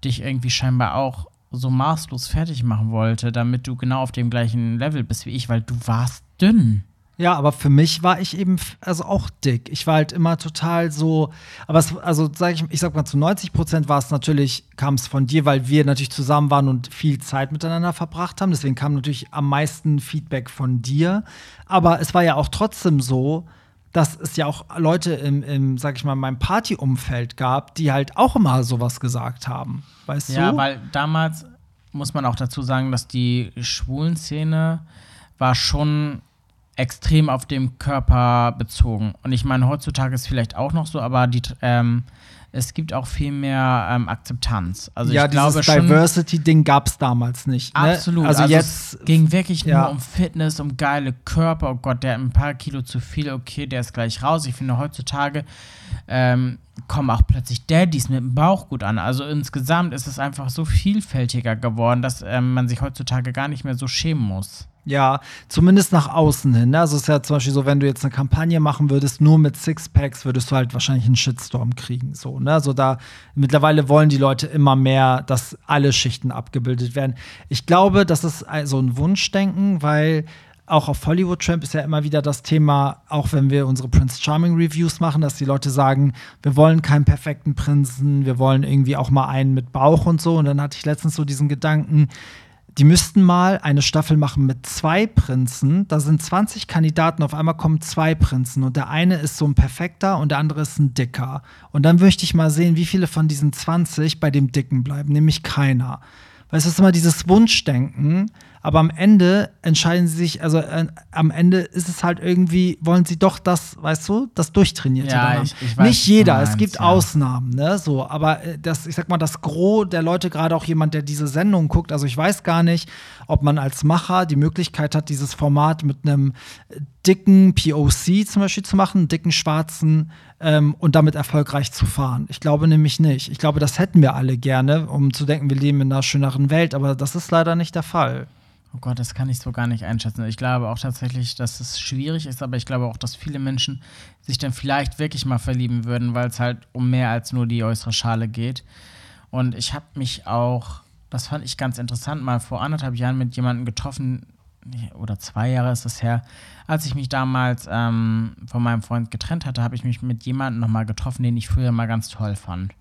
dich irgendwie scheinbar auch so maßlos fertig machen wollte, damit du genau auf dem gleichen Level bist wie ich, weil du warst dünn. Ja, aber für mich war ich eben also auch dick. Ich war halt immer total so, aber es, also sag ich, ich sag mal zu 90 Prozent war es natürlich, kam es von dir, weil wir natürlich zusammen waren und viel Zeit miteinander verbracht haben. Deswegen kam natürlich am meisten Feedback von dir. Aber es war ja auch trotzdem so, dass es ja auch Leute im, im sag ich mal, in meinem Partyumfeld gab, die halt auch immer sowas gesagt haben. Weißt Ja, du? weil damals muss man auch dazu sagen, dass die Schwulenszene war schon extrem auf dem Körper bezogen. Und ich meine, heutzutage ist es vielleicht auch noch so, aber die, ähm, es gibt auch viel mehr ähm, Akzeptanz. Also ja, ich dieses. Diversity-Ding gab es damals nicht. Ne? Absolut. Also, Also, jetzt es ging wirklich ja. nur um Fitness, um geile Körper. Oh Gott, der hat ein paar Kilo zu viel, okay, der ist gleich raus. Ich finde, heutzutage ähm, kommen auch plötzlich Daddys mit dem Bauch gut an. Also insgesamt ist es einfach so vielfältiger geworden, dass ähm, man sich heutzutage gar nicht mehr so schämen muss. Ja, zumindest nach außen hin. Ne? Also es ist ja zum Beispiel so, wenn du jetzt eine Kampagne machen würdest, nur mit Sixpacks, würdest du halt wahrscheinlich einen Shitstorm kriegen. So, ne? Also da mittlerweile wollen die Leute immer mehr, dass alle Schichten abgebildet werden. Ich glaube, das ist so ein Wunschdenken, weil auch auf Hollywood Tramp ist ja immer wieder das Thema, auch wenn wir unsere Prince Charming Reviews machen, dass die Leute sagen, wir wollen keinen perfekten Prinzen, wir wollen irgendwie auch mal einen mit Bauch und so. Und dann hatte ich letztens so diesen Gedanken, die müssten mal eine Staffel machen mit zwei Prinzen. Da sind 20 Kandidaten, auf einmal kommen zwei Prinzen und der eine ist so ein perfekter und der andere ist ein dicker. Und dann möchte ich mal sehen, wie viele von diesen 20 bei dem Dicken bleiben, nämlich keiner. Du, es ist immer dieses Wunschdenken, aber am Ende entscheiden sie sich, also äh, am Ende ist es halt irgendwie, wollen sie doch das, weißt du, das Durchtrainierte Ja, ich- ich weiß, Nicht jeder, es meinst, gibt ja. Ausnahmen, ne, so, aber äh, das, ich sag mal, das Gros der Leute, gerade auch jemand, der diese Sendung guckt, also ich weiß gar nicht, ob man als Macher die Möglichkeit hat, dieses Format mit einem äh, dicken POC zum Beispiel zu machen, dicken schwarzen ähm, und damit erfolgreich zu fahren. Ich glaube nämlich nicht. Ich glaube, das hätten wir alle gerne, um zu denken, wir leben in einer schöneren Welt, aber das ist leider nicht der Fall. Oh Gott, das kann ich so gar nicht einschätzen. Ich glaube auch tatsächlich, dass es schwierig ist, aber ich glaube auch, dass viele Menschen sich dann vielleicht wirklich mal verlieben würden, weil es halt um mehr als nur die äußere Schale geht. Und ich habe mich auch, das fand ich ganz interessant, mal vor anderthalb Jahren mit jemandem getroffen, oder zwei Jahre ist es her, als ich mich damals ähm, von meinem Freund getrennt hatte, habe ich mich mit jemandem nochmal getroffen, den ich früher mal ganz toll fand.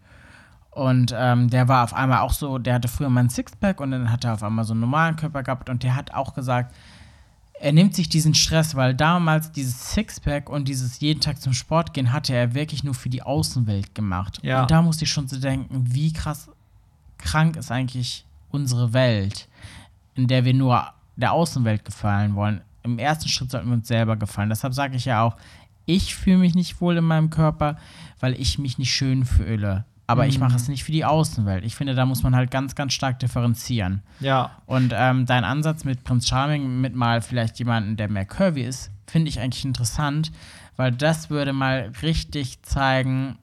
Und ähm, der war auf einmal auch so, der hatte früher mal ein Sixpack und dann hat er auf einmal so einen normalen Körper gehabt und der hat auch gesagt, er nimmt sich diesen Stress, weil damals dieses Sixpack und dieses jeden Tag zum Sport gehen hatte er wirklich nur für die Außenwelt gemacht. Ja. Und da musste ich schon so denken, wie krass krank ist eigentlich unsere Welt, in der wir nur der Außenwelt gefallen wollen. Im ersten Schritt sollten wir uns selber gefallen. Deshalb sage ich ja auch, ich fühle mich nicht wohl in meinem Körper, weil ich mich nicht schön fühle aber ich mache es nicht für die Außenwelt. Ich finde, da muss man halt ganz, ganz stark differenzieren. Ja. Und ähm, dein Ansatz mit Prinz Charming, mit mal vielleicht jemanden, der mehr curvy ist, finde ich eigentlich interessant, weil das würde mal richtig zeigen,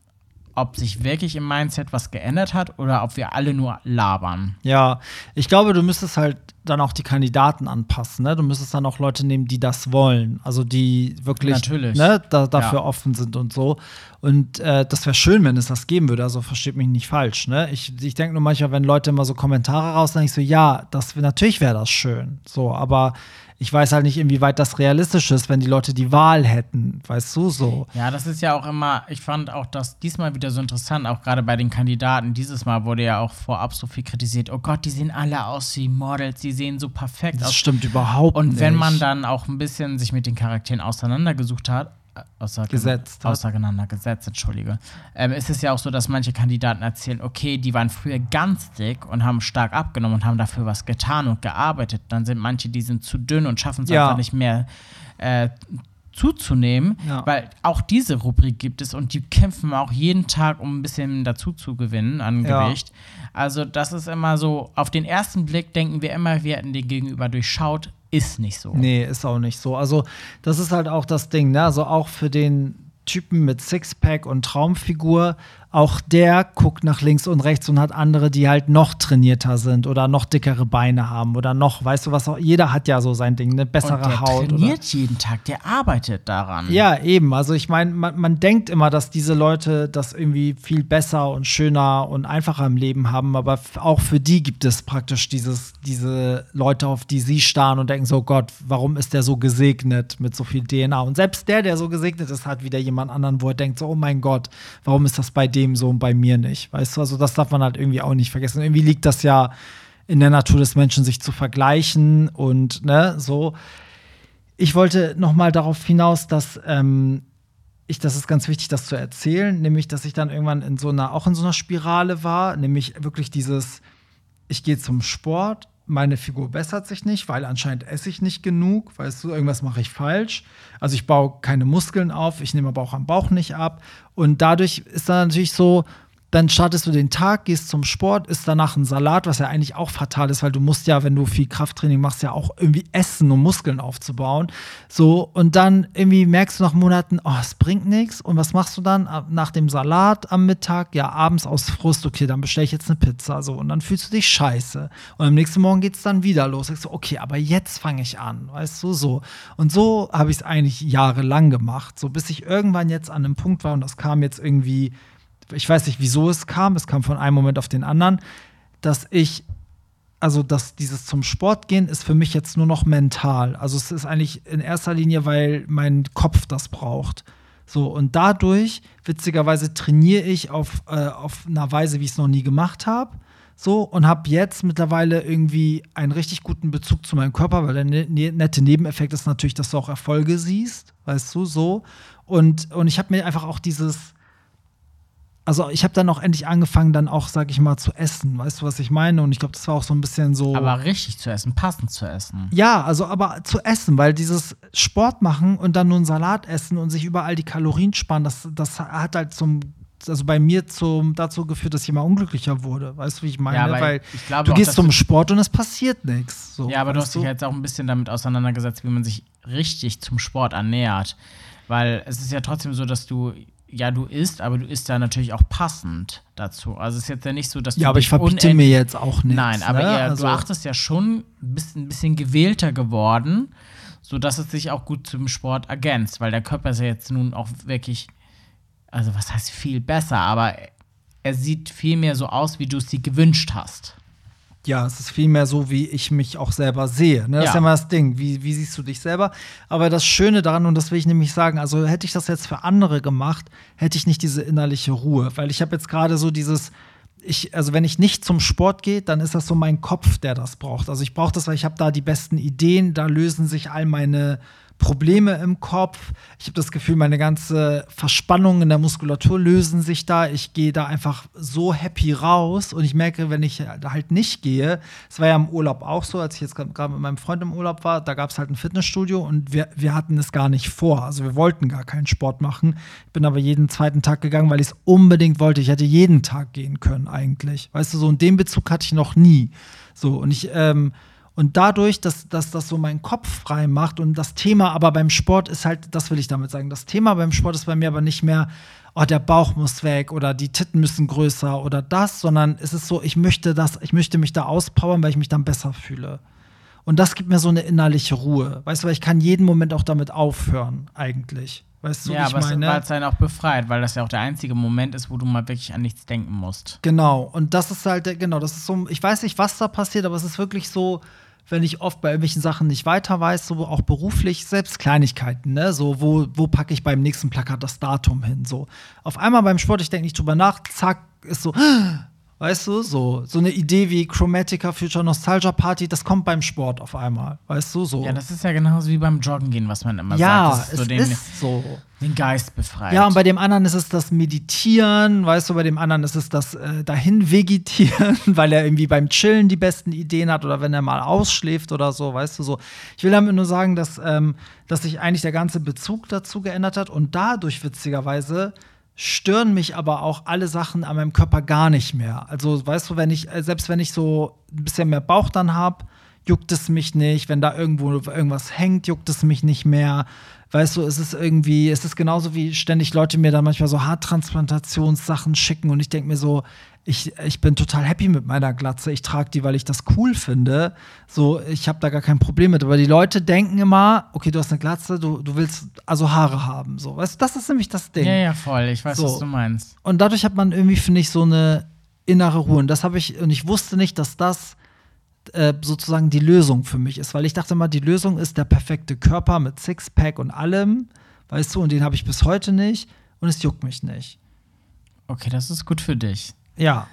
ob sich wirklich im Mindset was geändert hat oder ob wir alle nur labern. Ja, ich glaube, du müsstest halt dann auch die Kandidaten anpassen. Ne? Du müsstest dann auch Leute nehmen, die das wollen. Also die wirklich. Ne, da, dafür Ja. offen sind und so. Und äh, das wäre schön, wenn es das geben würde. Also versteht mich nicht falsch. Ne? Ich, ich denke nur manchmal, wenn Leute immer so Kommentare raus, dann denke ich so, ja, das, natürlich wäre das schön. So, aber ich weiß halt nicht, inwieweit das realistisch ist, wenn die Leute die Wahl hätten. Weißt du so? Ja, das ist ja auch immer, ich fand auch das diesmal wieder so interessant, auch gerade bei den Kandidaten. Dieses Mal wurde ja auch vorab so viel kritisiert. Oh Gott, die sehen alle aus wie Models, die sehen so perfekt Das aus. stimmt überhaupt Und nicht. wenn man dann auch ein bisschen sich mit den Charakteren auseinandergesucht hat, außer, Gesetzt hat. auseinandergesetzt, entschuldige, ähm, ist es ja auch so, dass manche Kandidaten erzählen, okay, die waren früher ganz dick und haben stark abgenommen und haben dafür was getan und gearbeitet. Dann sind manche, die sind zu dünn und schaffen es Ja. einfach nicht mehr äh, zuzunehmen, Ja. weil auch diese Rubrik gibt es und die kämpfen auch jeden Tag, um ein bisschen dazu zu gewinnen an Ja. Gewicht. Also das ist immer so, auf den ersten Blick denken wir immer, wir hätten den Gegenüber durchschaut, ist nicht so. Nee, ist auch nicht so. Also, das ist halt auch das Ding, ne? Also auch für den Typen mit Sixpack und Traumfigur, auch der guckt nach links und rechts und hat andere, die halt noch trainierter sind oder noch dickere Beine haben oder noch, weißt du was auch, jeder hat ja so sein Ding, eine bessere und der Haut. Oder, trainiert jeden Tag, der arbeitet daran. ja, eben. Also ich meine, man, man denkt immer, dass diese Leute das irgendwie viel besser und schöner und einfacher im Leben haben, aber auch für die gibt es praktisch dieses, diese Leute, auf die sie starren und denken so, Gott, warum ist der so gesegnet mit so viel DNA? Und selbst der, der so gesegnet ist, hat wieder jemand anderen, wo er denkt so, oh mein Gott, warum ist das bei dem so und bei mir nicht? Weißt du, also das darf man halt irgendwie auch nicht vergessen. Irgendwie liegt das ja in der Natur des Menschen, sich zu vergleichen und ne, so ich wollte noch mal darauf hinaus, dass ähm, ich, das ist ganz wichtig, das zu erzählen, nämlich, dass ich dann irgendwann in so einer, auch in so einer Spirale war, nämlich wirklich dieses, ich gehe zum Sport, meine Figur bessert sich nicht, weil anscheinend esse ich nicht genug, weißt du, irgendwas mache ich falsch. Also ich baue keine Muskeln auf, ich nehme aber auch am Bauch nicht ab. Und dadurch ist dann natürlich so, dann startest du den Tag, gehst zum Sport, isst danach einen Salat, was ja eigentlich auch fatal ist, weil du musst ja, wenn du viel Krafttraining machst, ja auch irgendwie essen, um Muskeln aufzubauen. So, und dann irgendwie merkst du nach Monaten, oh, es bringt nichts. Und was machst du dann nach dem Salat am Mittag? Ja, abends aus Frust, okay, dann bestelle ich jetzt eine Pizza. So, und dann fühlst du dich scheiße. Und am nächsten Morgen geht es dann wieder los. Sagst du, okay, aber jetzt fange ich an, weißt du, so. Und so habe ich es eigentlich jahrelang gemacht, so bis ich irgendwann jetzt an einem Punkt war und das kam jetzt irgendwie ich weiß nicht, wieso es kam, es kam von einem Moment auf den anderen, dass ich, also dass dieses zum Sport gehen ist für mich jetzt nur noch mental. Also es ist eigentlich in erster Linie, weil mein Kopf das braucht. So, und dadurch, witzigerweise, trainiere ich auf, äh, auf einer Weise, wie ich es noch nie gemacht habe. So, und habe jetzt mittlerweile irgendwie einen richtig guten Bezug zu meinem Körper, weil der ne ne nette Nebeneffekt ist natürlich, dass du auch Erfolge siehst, weißt du, so. Und, und ich habe mir einfach auch dieses, also ich habe dann auch endlich angefangen, dann auch, sag ich mal, zu essen. Weißt du, was ich meine? Und ich glaube, das war auch so ein bisschen so. Aber richtig zu essen, passend zu essen. ja, also aber zu essen, weil dieses Sport machen und dann nur einen Salat essen und sich überall die Kalorien sparen, das, das hat halt zum, also bei mir zum, dazu geführt, dass ich immer unglücklicher wurde. Weißt du, wie ich meine? Ja, weil weil ich glaube du auch, gehst zum Sport und es passiert nichts. So, Ja, aber du hast dich jetzt auch ein bisschen damit auseinandergesetzt, wie man sich richtig zum Sport ernährt. Weil es ist ja trotzdem so, dass du ja, du isst, aber du isst ja natürlich auch passend dazu. Also es ist jetzt ja nicht so, dass du. Ja, aber ich verbiete mir jetzt auch nichts. Nein, aber ne? ihr, also, du achtest ja schon ein bisschen, ein bisschen gewählter geworden, sodass es sich auch gut zum Sport ergänzt, weil der Körper ist ja jetzt nun auch wirklich, also was heißt viel besser, aber er sieht viel mehr so aus, wie du es dir gewünscht hast. Ja, es ist vielmehr so, wie ich mich auch selber sehe. Ne? Das Ja. ist ja mal das Ding. Wie, wie siehst du dich selber? Aber das Schöne daran, und das will ich nämlich sagen, also hätte ich das jetzt für andere gemacht, hätte ich nicht diese innerliche Ruhe. Weil ich habe jetzt gerade so dieses, ich, also wenn ich nicht zum Sport gehe, dann ist das so mein Kopf, der das braucht. Also ich brauche das, weil ich habe da die besten Ideen, da lösen sich all meine Probleme im Kopf. Ich habe das Gefühl, meine ganze Verspannung in der Muskulatur lösen sich da. Ich gehe da einfach so happy raus und ich merke, wenn ich da halt nicht gehe, es war ja im Urlaub auch so, als ich jetzt gerade mit meinem Freund im Urlaub war, da gab es halt ein Fitnessstudio und wir, wir hatten es gar nicht vor. Also wir wollten gar keinen Sport machen. Ich bin aber jeden zweiten Tag gegangen, weil ich es unbedingt wollte. Ich hätte jeden Tag gehen können eigentlich. Weißt du, so in dem Bezug hatte ich noch nie. So, und ich, ähm, und dadurch, dass, dass das so meinen Kopf frei macht und das Thema aber beim Sport ist halt, das will ich damit sagen, das Thema beim Sport ist bei mir aber nicht mehr, oh, der Bauch muss weg oder die Titten müssen größer oder das, sondern es ist so, ich möchte das, ich möchte mich da auspowern, weil ich mich dann besser fühle. Und das gibt mir so eine innerliche Ruhe. Weißt du, weil ich kann jeden Moment auch damit aufhören, eigentlich. Weißt du, ja, ich aber meine? weil es einen auch befreit, weil das ja auch der einzige Moment ist, wo du mal wirklich an nichts denken musst. Genau, und das ist halt, genau, das ist so, ich weiß nicht, was da passiert, aber es ist wirklich so, wenn ich oft bei irgendwelchen Sachen nicht weiter weiß, so auch beruflich, selbst Kleinigkeiten, ne, so, wo, wo packe ich beim nächsten Plakat das Datum hin, so. Auf einmal beim Sport, ich denke nicht drüber nach, zack, ist so, weißt du, so, so eine Idee wie Chromatica Future Nostalgia Party, das kommt beim Sport auf einmal, weißt du, so. Ja, das ist ja genauso wie beim Joggen gehen, was man immer ja, sagt. Ist so den, ist so. den Geist befreit. Ja, und bei dem anderen ist es das Meditieren, weißt du, bei dem anderen ist es das äh, dahin vegetieren, weil er irgendwie beim Chillen die besten Ideen hat oder wenn er mal ausschläft oder so, weißt du so. Ich will damit nur sagen, dass, ähm, dass sich eigentlich der ganze Bezug dazu geändert hat und dadurch witzigerweise stören mich aber auch alle Sachen an meinem Körper gar nicht mehr. Also, weißt du, wenn ich, äh, selbst wenn ich so ein bisschen mehr Bauch dann habe, juckt es mich nicht. Wenn da irgendwo irgendwas hängt, juckt es mich nicht mehr. Weißt du, es ist irgendwie, es ist genauso wie ständig Leute mir dann manchmal so Haartransplantationssachen schicken und ich denke mir so, ich, ich bin total happy mit meiner Glatze. Ich trage die, weil ich das cool finde. So, ich habe da gar kein Problem mit. Aber die Leute denken immer, okay, du hast eine Glatze, du, du willst also Haare haben. So, weißt du, das ist nämlich das Ding. ja, ja, voll. Ich weiß, So. was du meinst. Und dadurch hat man irgendwie, finde ich, so eine innere Ruhe. Und das habe ich, und ich wusste nicht, dass das äh, sozusagen die Lösung für mich ist. Weil ich dachte mal, die Lösung ist der perfekte Körper mit Sixpack und allem, weißt du, und den habe ich bis heute nicht. Und es juckt mich nicht. Okay, das ist gut für dich. Ja.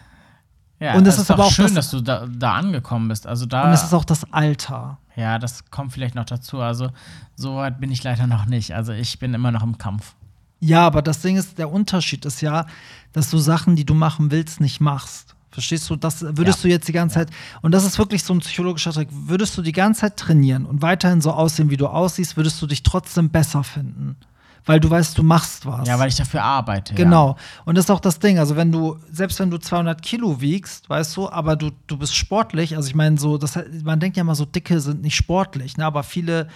Ja, Und es ist ist aber auch auch schön, das- dass du da, da angekommen bist. Also da, Und es ist auch das Alter. ja, das kommt vielleicht noch dazu. Also so weit bin ich leider noch nicht. Also ich bin immer noch im Kampf. Ja, aber das Ding ist, der Unterschied ist ja, dass du Sachen, die du machen willst, nicht machst. Verstehst du? Das würdest Ja. du jetzt die ganze Zeit, und das ist wirklich so ein psychologischer Trick, würdest du die ganze Zeit trainieren und weiterhin so aussehen, wie du aussiehst, würdest du dich trotzdem besser finden. Weil du weißt, du machst was. Ja, weil ich dafür arbeite. Genau. Und das ist auch das Ding. Also, wenn du, selbst wenn du 200 Kilo wiegst, weißt du, aber du, du bist sportlich, also ich meine, so, das, man denkt ja mal, so dicke sind nicht sportlich, ne? aber viele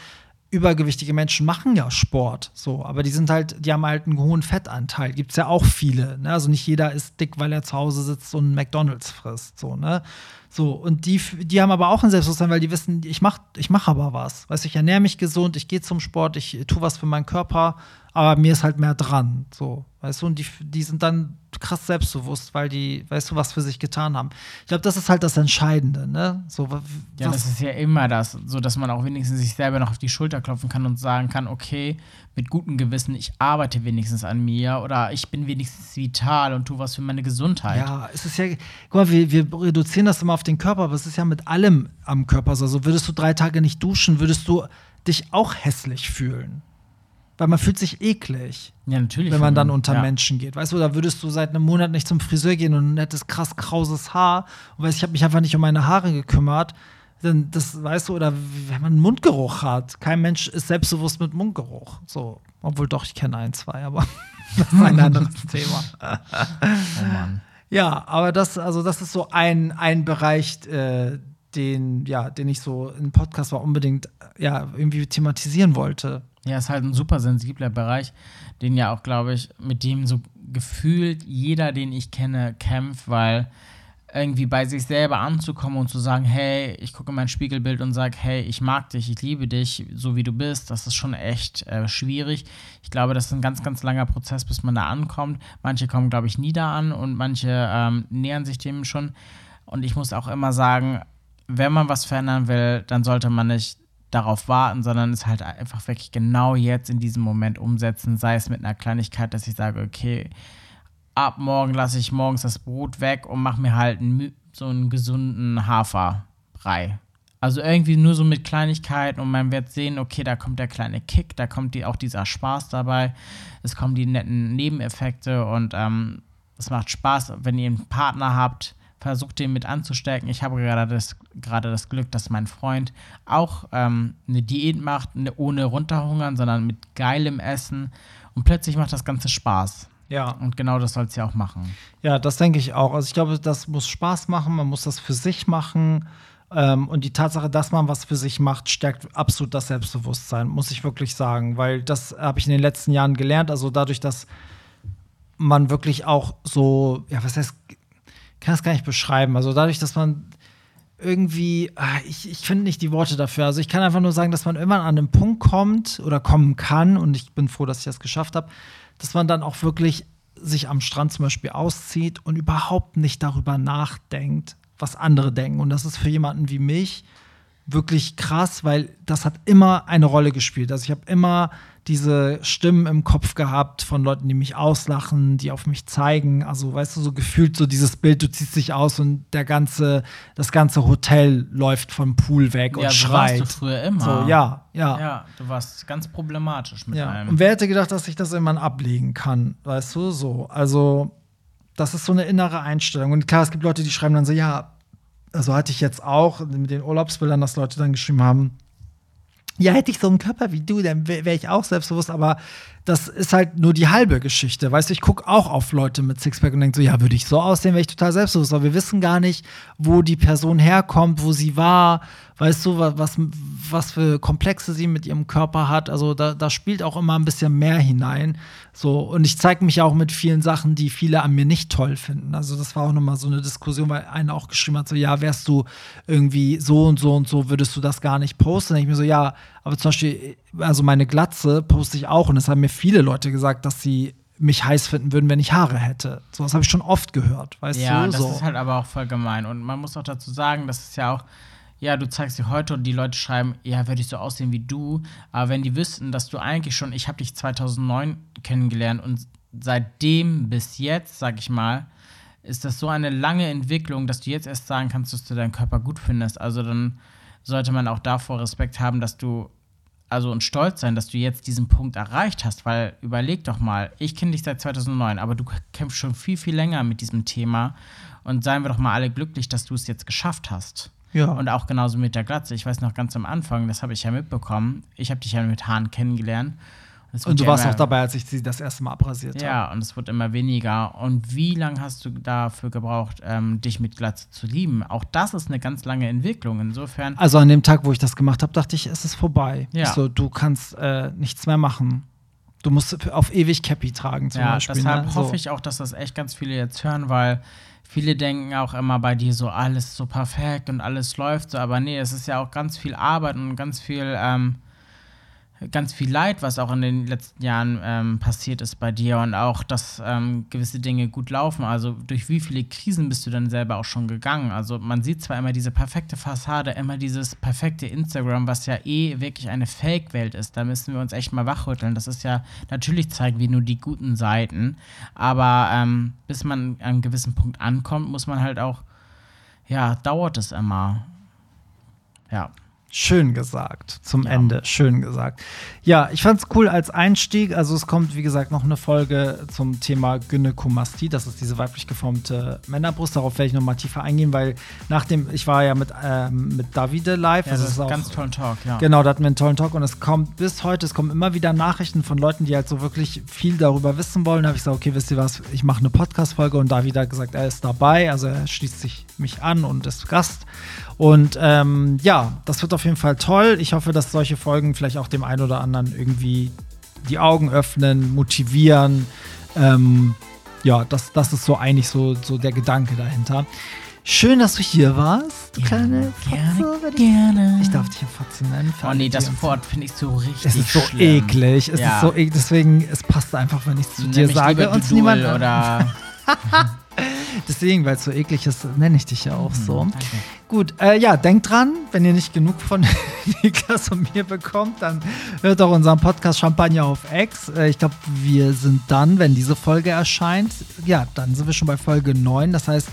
übergewichtige Menschen machen ja Sport, so, aber die sind halt, die haben halt einen hohen Fettanteil. Gibt es ja auch viele, ne? Also nicht jeder ist dick, weil er zu Hause sitzt und McDonalds frisst, so, ne? So, und die, die haben aber auch ein Selbstbewusstsein, weil die wissen, ich mach, ich mach aber was. Weißt ich ernähre mich gesund, ich gehe zum Sport, ich tue was für meinen Körper, aber mir ist halt mehr dran. So, weißt du, und die, die sind dann krass selbstbewusst, weil die, weißt du, was für sich getan haben. Ich glaube, das ist halt das Entscheidende, ne? So, Ja, das ist ja immer das, so dass man auch wenigstens sich selber noch auf die Schulter klopfen kann und sagen kann, okay, mit gutem Gewissen, ich arbeite wenigstens an mir oder ich bin wenigstens vital und tu was für meine Gesundheit. Ja, es ist ja, guck mal, wir, wir reduzieren das immer auf den Körper, aber es ist ja mit allem am Körper so. Also würdest du drei Tage nicht duschen, würdest du dich auch hässlich fühlen. Weil man fühlt sich eklig, Ja, natürlich. wenn man dann unter ja. Menschen geht. Weißt du, da würdest du seit einem Monat nicht zum Friseur gehen und hättest krass krauses Haar und weißt, ich habe mich einfach nicht um meine Haare gekümmert. Dann, das weißt du, oder wenn man einen Mundgeruch hat. Kein Mensch ist selbstbewusst mit Mundgeruch. So, obwohl doch, ich kenne ein, zwei, aber das ist ein anderes Thema. Oh Mann. Ja, aber das, also das ist so ein, ein Bereich, äh, den, ja, den ich so im Podcast war, unbedingt ja, irgendwie thematisieren wollte. Ja, ist halt ein super sensibler Bereich, den ja auch, glaube ich, mit dem so gefühlt jeder, den ich kenne, kämpft, weil irgendwie bei sich selber anzukommen und zu sagen, hey, ich gucke in mein Spiegelbild und sage, hey, ich mag dich, ich liebe dich, so wie du bist, das ist schon echt äh, schwierig. Ich glaube, das ist ein ganz, ganz langer Prozess, bis man da ankommt. Manche kommen, glaube ich, nie da an und manche ähm, nähern sich dem schon. Und ich muss auch immer sagen, wenn man was verändern will, dann sollte man nicht darauf warten, sondern es halt einfach wirklich genau jetzt in diesem Moment umsetzen, sei es mit einer Kleinigkeit, dass ich sage, okay, ab morgen lasse ich morgens das Brot weg und mache mir halt so einen gesunden Haferbrei. Also irgendwie nur so mit Kleinigkeiten und man wird sehen, okay, da kommt der kleine Kick, da kommt die, auch dieser Spaß dabei, es kommen die netten Nebeneffekte und ähm, es macht Spaß, wenn ihr einen Partner habt, versucht den mit anzustecken. Ich habe gerade das, gerade das Glück, dass mein Freund auch ähm, eine Diät macht, ne, ohne runterhungern, sondern mit geilem Essen und plötzlich macht das Ganze Spaß. Ja. Und genau das soll es ja auch machen. Ja, das denke ich auch. Also ich glaube, das muss Spaß machen, man muss das für sich machen. Ähm, und die Tatsache, dass man was für sich macht, stärkt absolut das Selbstbewusstsein, muss ich wirklich sagen. Weil das habe ich in den letzten Jahren gelernt. Also dadurch, dass man wirklich auch so, ja, was heißt, kann das gar nicht beschreiben. Also dadurch, dass man irgendwie, ah, ich, ich finde nicht die Worte dafür. Also ich kann einfach nur sagen, dass man irgendwann an einen Punkt kommt oder kommen kann, und ich bin froh, dass ich das geschafft habe, dass man dann auch wirklich sich am Strand zum Beispiel auszieht und überhaupt nicht darüber nachdenkt, was andere denken. Und das ist für jemanden wie mich wirklich krass, weil das hat immer eine Rolle gespielt. Also ich habe immer diese Stimmen im Kopf gehabt von Leuten, die mich auslachen, die auf mich zeigen. Also, weißt du, so gefühlt so dieses Bild, du ziehst dich aus und der ganze, das ganze Hotel läuft vom Pool weg ja, und schreit. Warst du früher immer. So, ja, ja. Ja, du warst ganz problematisch mit ja. allem. Und wer hätte gedacht, dass ich das irgendwann ablegen kann, weißt du, so. Also, das ist so eine innere Einstellung. Und klar, es gibt Leute, die schreiben dann so, ja, also hatte ich jetzt auch mit den Urlaubsbildern, dass Leute dann geschrieben haben, ja, hätte ich so einen Körper wie du, dann wäre ich auch selbstbewusst, aber das ist halt nur die halbe Geschichte. Weißt du, ich gucke auch auf Leute mit Sixpack und denke so, ja, würde ich so aussehen, wäre ich total selbstbewusst. Aber wir wissen gar nicht, wo die Person herkommt, wo sie war, weißt du, was, was für Komplexe sie mit ihrem Körper hat. Also da, da spielt auch immer ein bisschen mehr hinein. So, und ich zeige mich auch mit vielen Sachen, die viele an mir nicht toll finden. Also, das war auch nochmal so eine Diskussion, weil einer auch geschrieben hat: so, ja, wärst du irgendwie so und so und so, würdest du das gar nicht posten? Und ich mir so, ja, aber zum Beispiel, also meine Glatze poste ich auch und es haben mir viele Leute gesagt, dass sie mich heiß finden würden, wenn ich Haare hätte. So was habe ich schon oft gehört, weißt ja, du? das so. ist halt aber auch voll gemein. Und man muss auch dazu sagen, das ist ja auch ja, du zeigst dir heute und die Leute schreiben, ja, würde ich so aussehen wie du. Aber wenn die wüssten, dass du eigentlich schon, ich habe dich 2009 kennengelernt und seitdem bis jetzt, sag ich mal, ist das so eine lange Entwicklung, dass du jetzt erst sagen kannst, dass du deinen Körper gut findest. Also dann sollte man auch davor Respekt haben, dass du, also und stolz sein, dass du jetzt diesen Punkt erreicht hast, weil überleg doch mal, ich kenne dich seit 2009, aber du kämpfst schon viel, viel länger mit diesem Thema und seien wir doch mal alle glücklich, dass du es jetzt geschafft hast. Ja. Und auch genauso mit der Glatze. Ich weiß noch ganz am Anfang, das habe ich ja mitbekommen. Ich habe dich ja mit Haaren kennengelernt. Und, du ja warst auch dabei, als ich sie das erste Mal abrasiert habe. Ja, und es wird immer weniger. Und wie lange hast du dafür gebraucht, ähm, dich mit Glatze zu lieben? Auch das ist eine ganz lange Entwicklung. Insofern. Also an dem Tag, wo ich das gemacht habe, dachte ich, es ist vorbei. Ja. So, du kannst äh, nichts mehr machen. Du musst auf ewig Cappy tragen zum ja, Beispiel. Deshalb ne? hoffe ich auch, dass das echt ganz viele jetzt hören, weil viele denken auch immer bei dir so, alles so perfekt und alles läuft so, aber nee, es ist ja auch ganz viel Arbeit und ganz viel, ähm, ganz viel Leid, was auch in den letzten Jahren ähm, passiert ist bei dir und auch, dass ähm, gewisse Dinge gut laufen. Also durch wie viele Krisen bist du dann selber auch schon gegangen? Also man sieht zwar immer diese perfekte Fassade, immer dieses perfekte Instagram, was ja eh wirklich eine Fake-Welt ist. Da müssen wir uns echt mal wachrütteln. Das ist ja, natürlich zeigen wir nur die guten Seiten, aber ähm, bis man an einem gewissen Punkt ankommt, muss man halt auch, ja, dauert es immer. Ja. Schön gesagt. Zum Ja. Ende. Schön gesagt. Ja, ich fand's cool als Einstieg. Also es kommt, wie gesagt, noch eine Folge zum Thema Gynäkomastie. Das ist diese weiblich geformte Männerbrust. Darauf werde ich noch mal tiefer eingehen, weil nachdem, ich war ja mit, ähm, mit Davide live. Ja, das das ist ein ganz tollen Talk, ja. Genau, da hatten wir einen tollen Talk und es kommt bis heute, es kommen immer wieder Nachrichten von Leuten, die halt so wirklich viel darüber wissen wollen. Da habe ich gesagt, okay, wisst ihr was, ich mache eine Podcast-Folge und David hat gesagt, er ist dabei, also er schließt sich mich an und ist Gast. Und ähm, ja, das wird auf jeden Fall toll. Ich hoffe, dass solche Folgen vielleicht auch dem einen oder anderen irgendwie die Augen öffnen, motivieren. Ähm, ja, das, das ist so eigentlich so, so der Gedanke dahinter. Schön, dass du hier warst, du kleine gerne, Fotze, wenn ich- gerne. ich darf dich ja Fotze nennen. Oh nee, das Wort finde ich so richtig Es ist so schlimm. eklig. Es Ja. ist so eklig. Deswegen, es passt einfach, wenn ich es zu Nenn dir sage und niemand. oder Deswegen, weil es so eklig ist, nenne ich dich ja auch so. Hm, danke. Gut, äh, ja, denkt dran, wenn ihr nicht genug von Niklas und mir bekommt, dann hört auch unseren Podcast Champagner auf X. Äh, ich glaube, wir sind dann, wenn diese Folge erscheint, ja, dann sind wir schon bei Folge 9. Das heißt,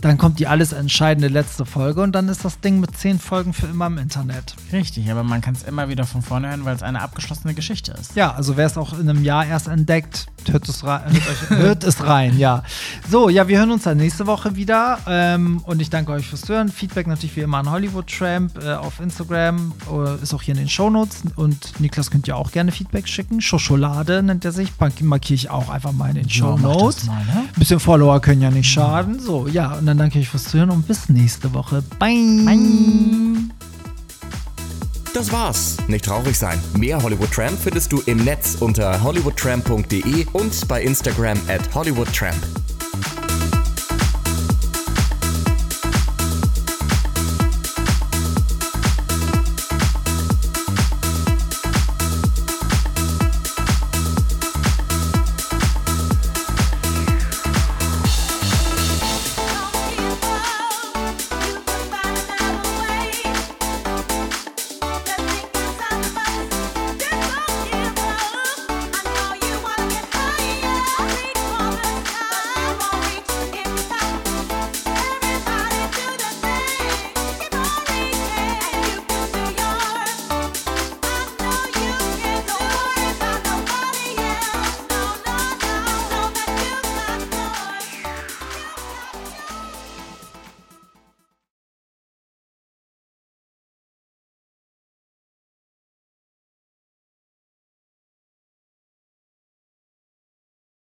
dann kommt die alles entscheidende letzte Folge und dann ist das Ding mit 10 Folgen für immer im Internet. Richtig, aber man kann es immer wieder von vorne hören, weil es eine abgeschlossene Geschichte ist. Ja, also wer es auch in einem Jahr erst entdeckt, hört es, rein, hört, euch, hört es rein, ja. So, ja, wir hören uns dann nächste Woche wieder ähm, und ich danke euch fürs Hören. Feedback natürlich wie immer an Hollywood Tramp äh, auf Instagram, äh, ist auch hier in den Shownotes und Niklas könnt ihr auch gerne Feedback schicken. Schoscholade nennt er sich, Mark- markiere ich auch einfach mal in den Ja, Shownotes. mal, ne? Ein bisschen Follower können ja nicht schaden. So, ja, und dann danke ich euch fürs Zuhören und bis nächste Woche. Bye. Das war's. Nicht traurig sein. Mehr Hollywood Tramp findest du im Netz unter hollywoodtramp.de und bei Instagram at hollywoodtramp.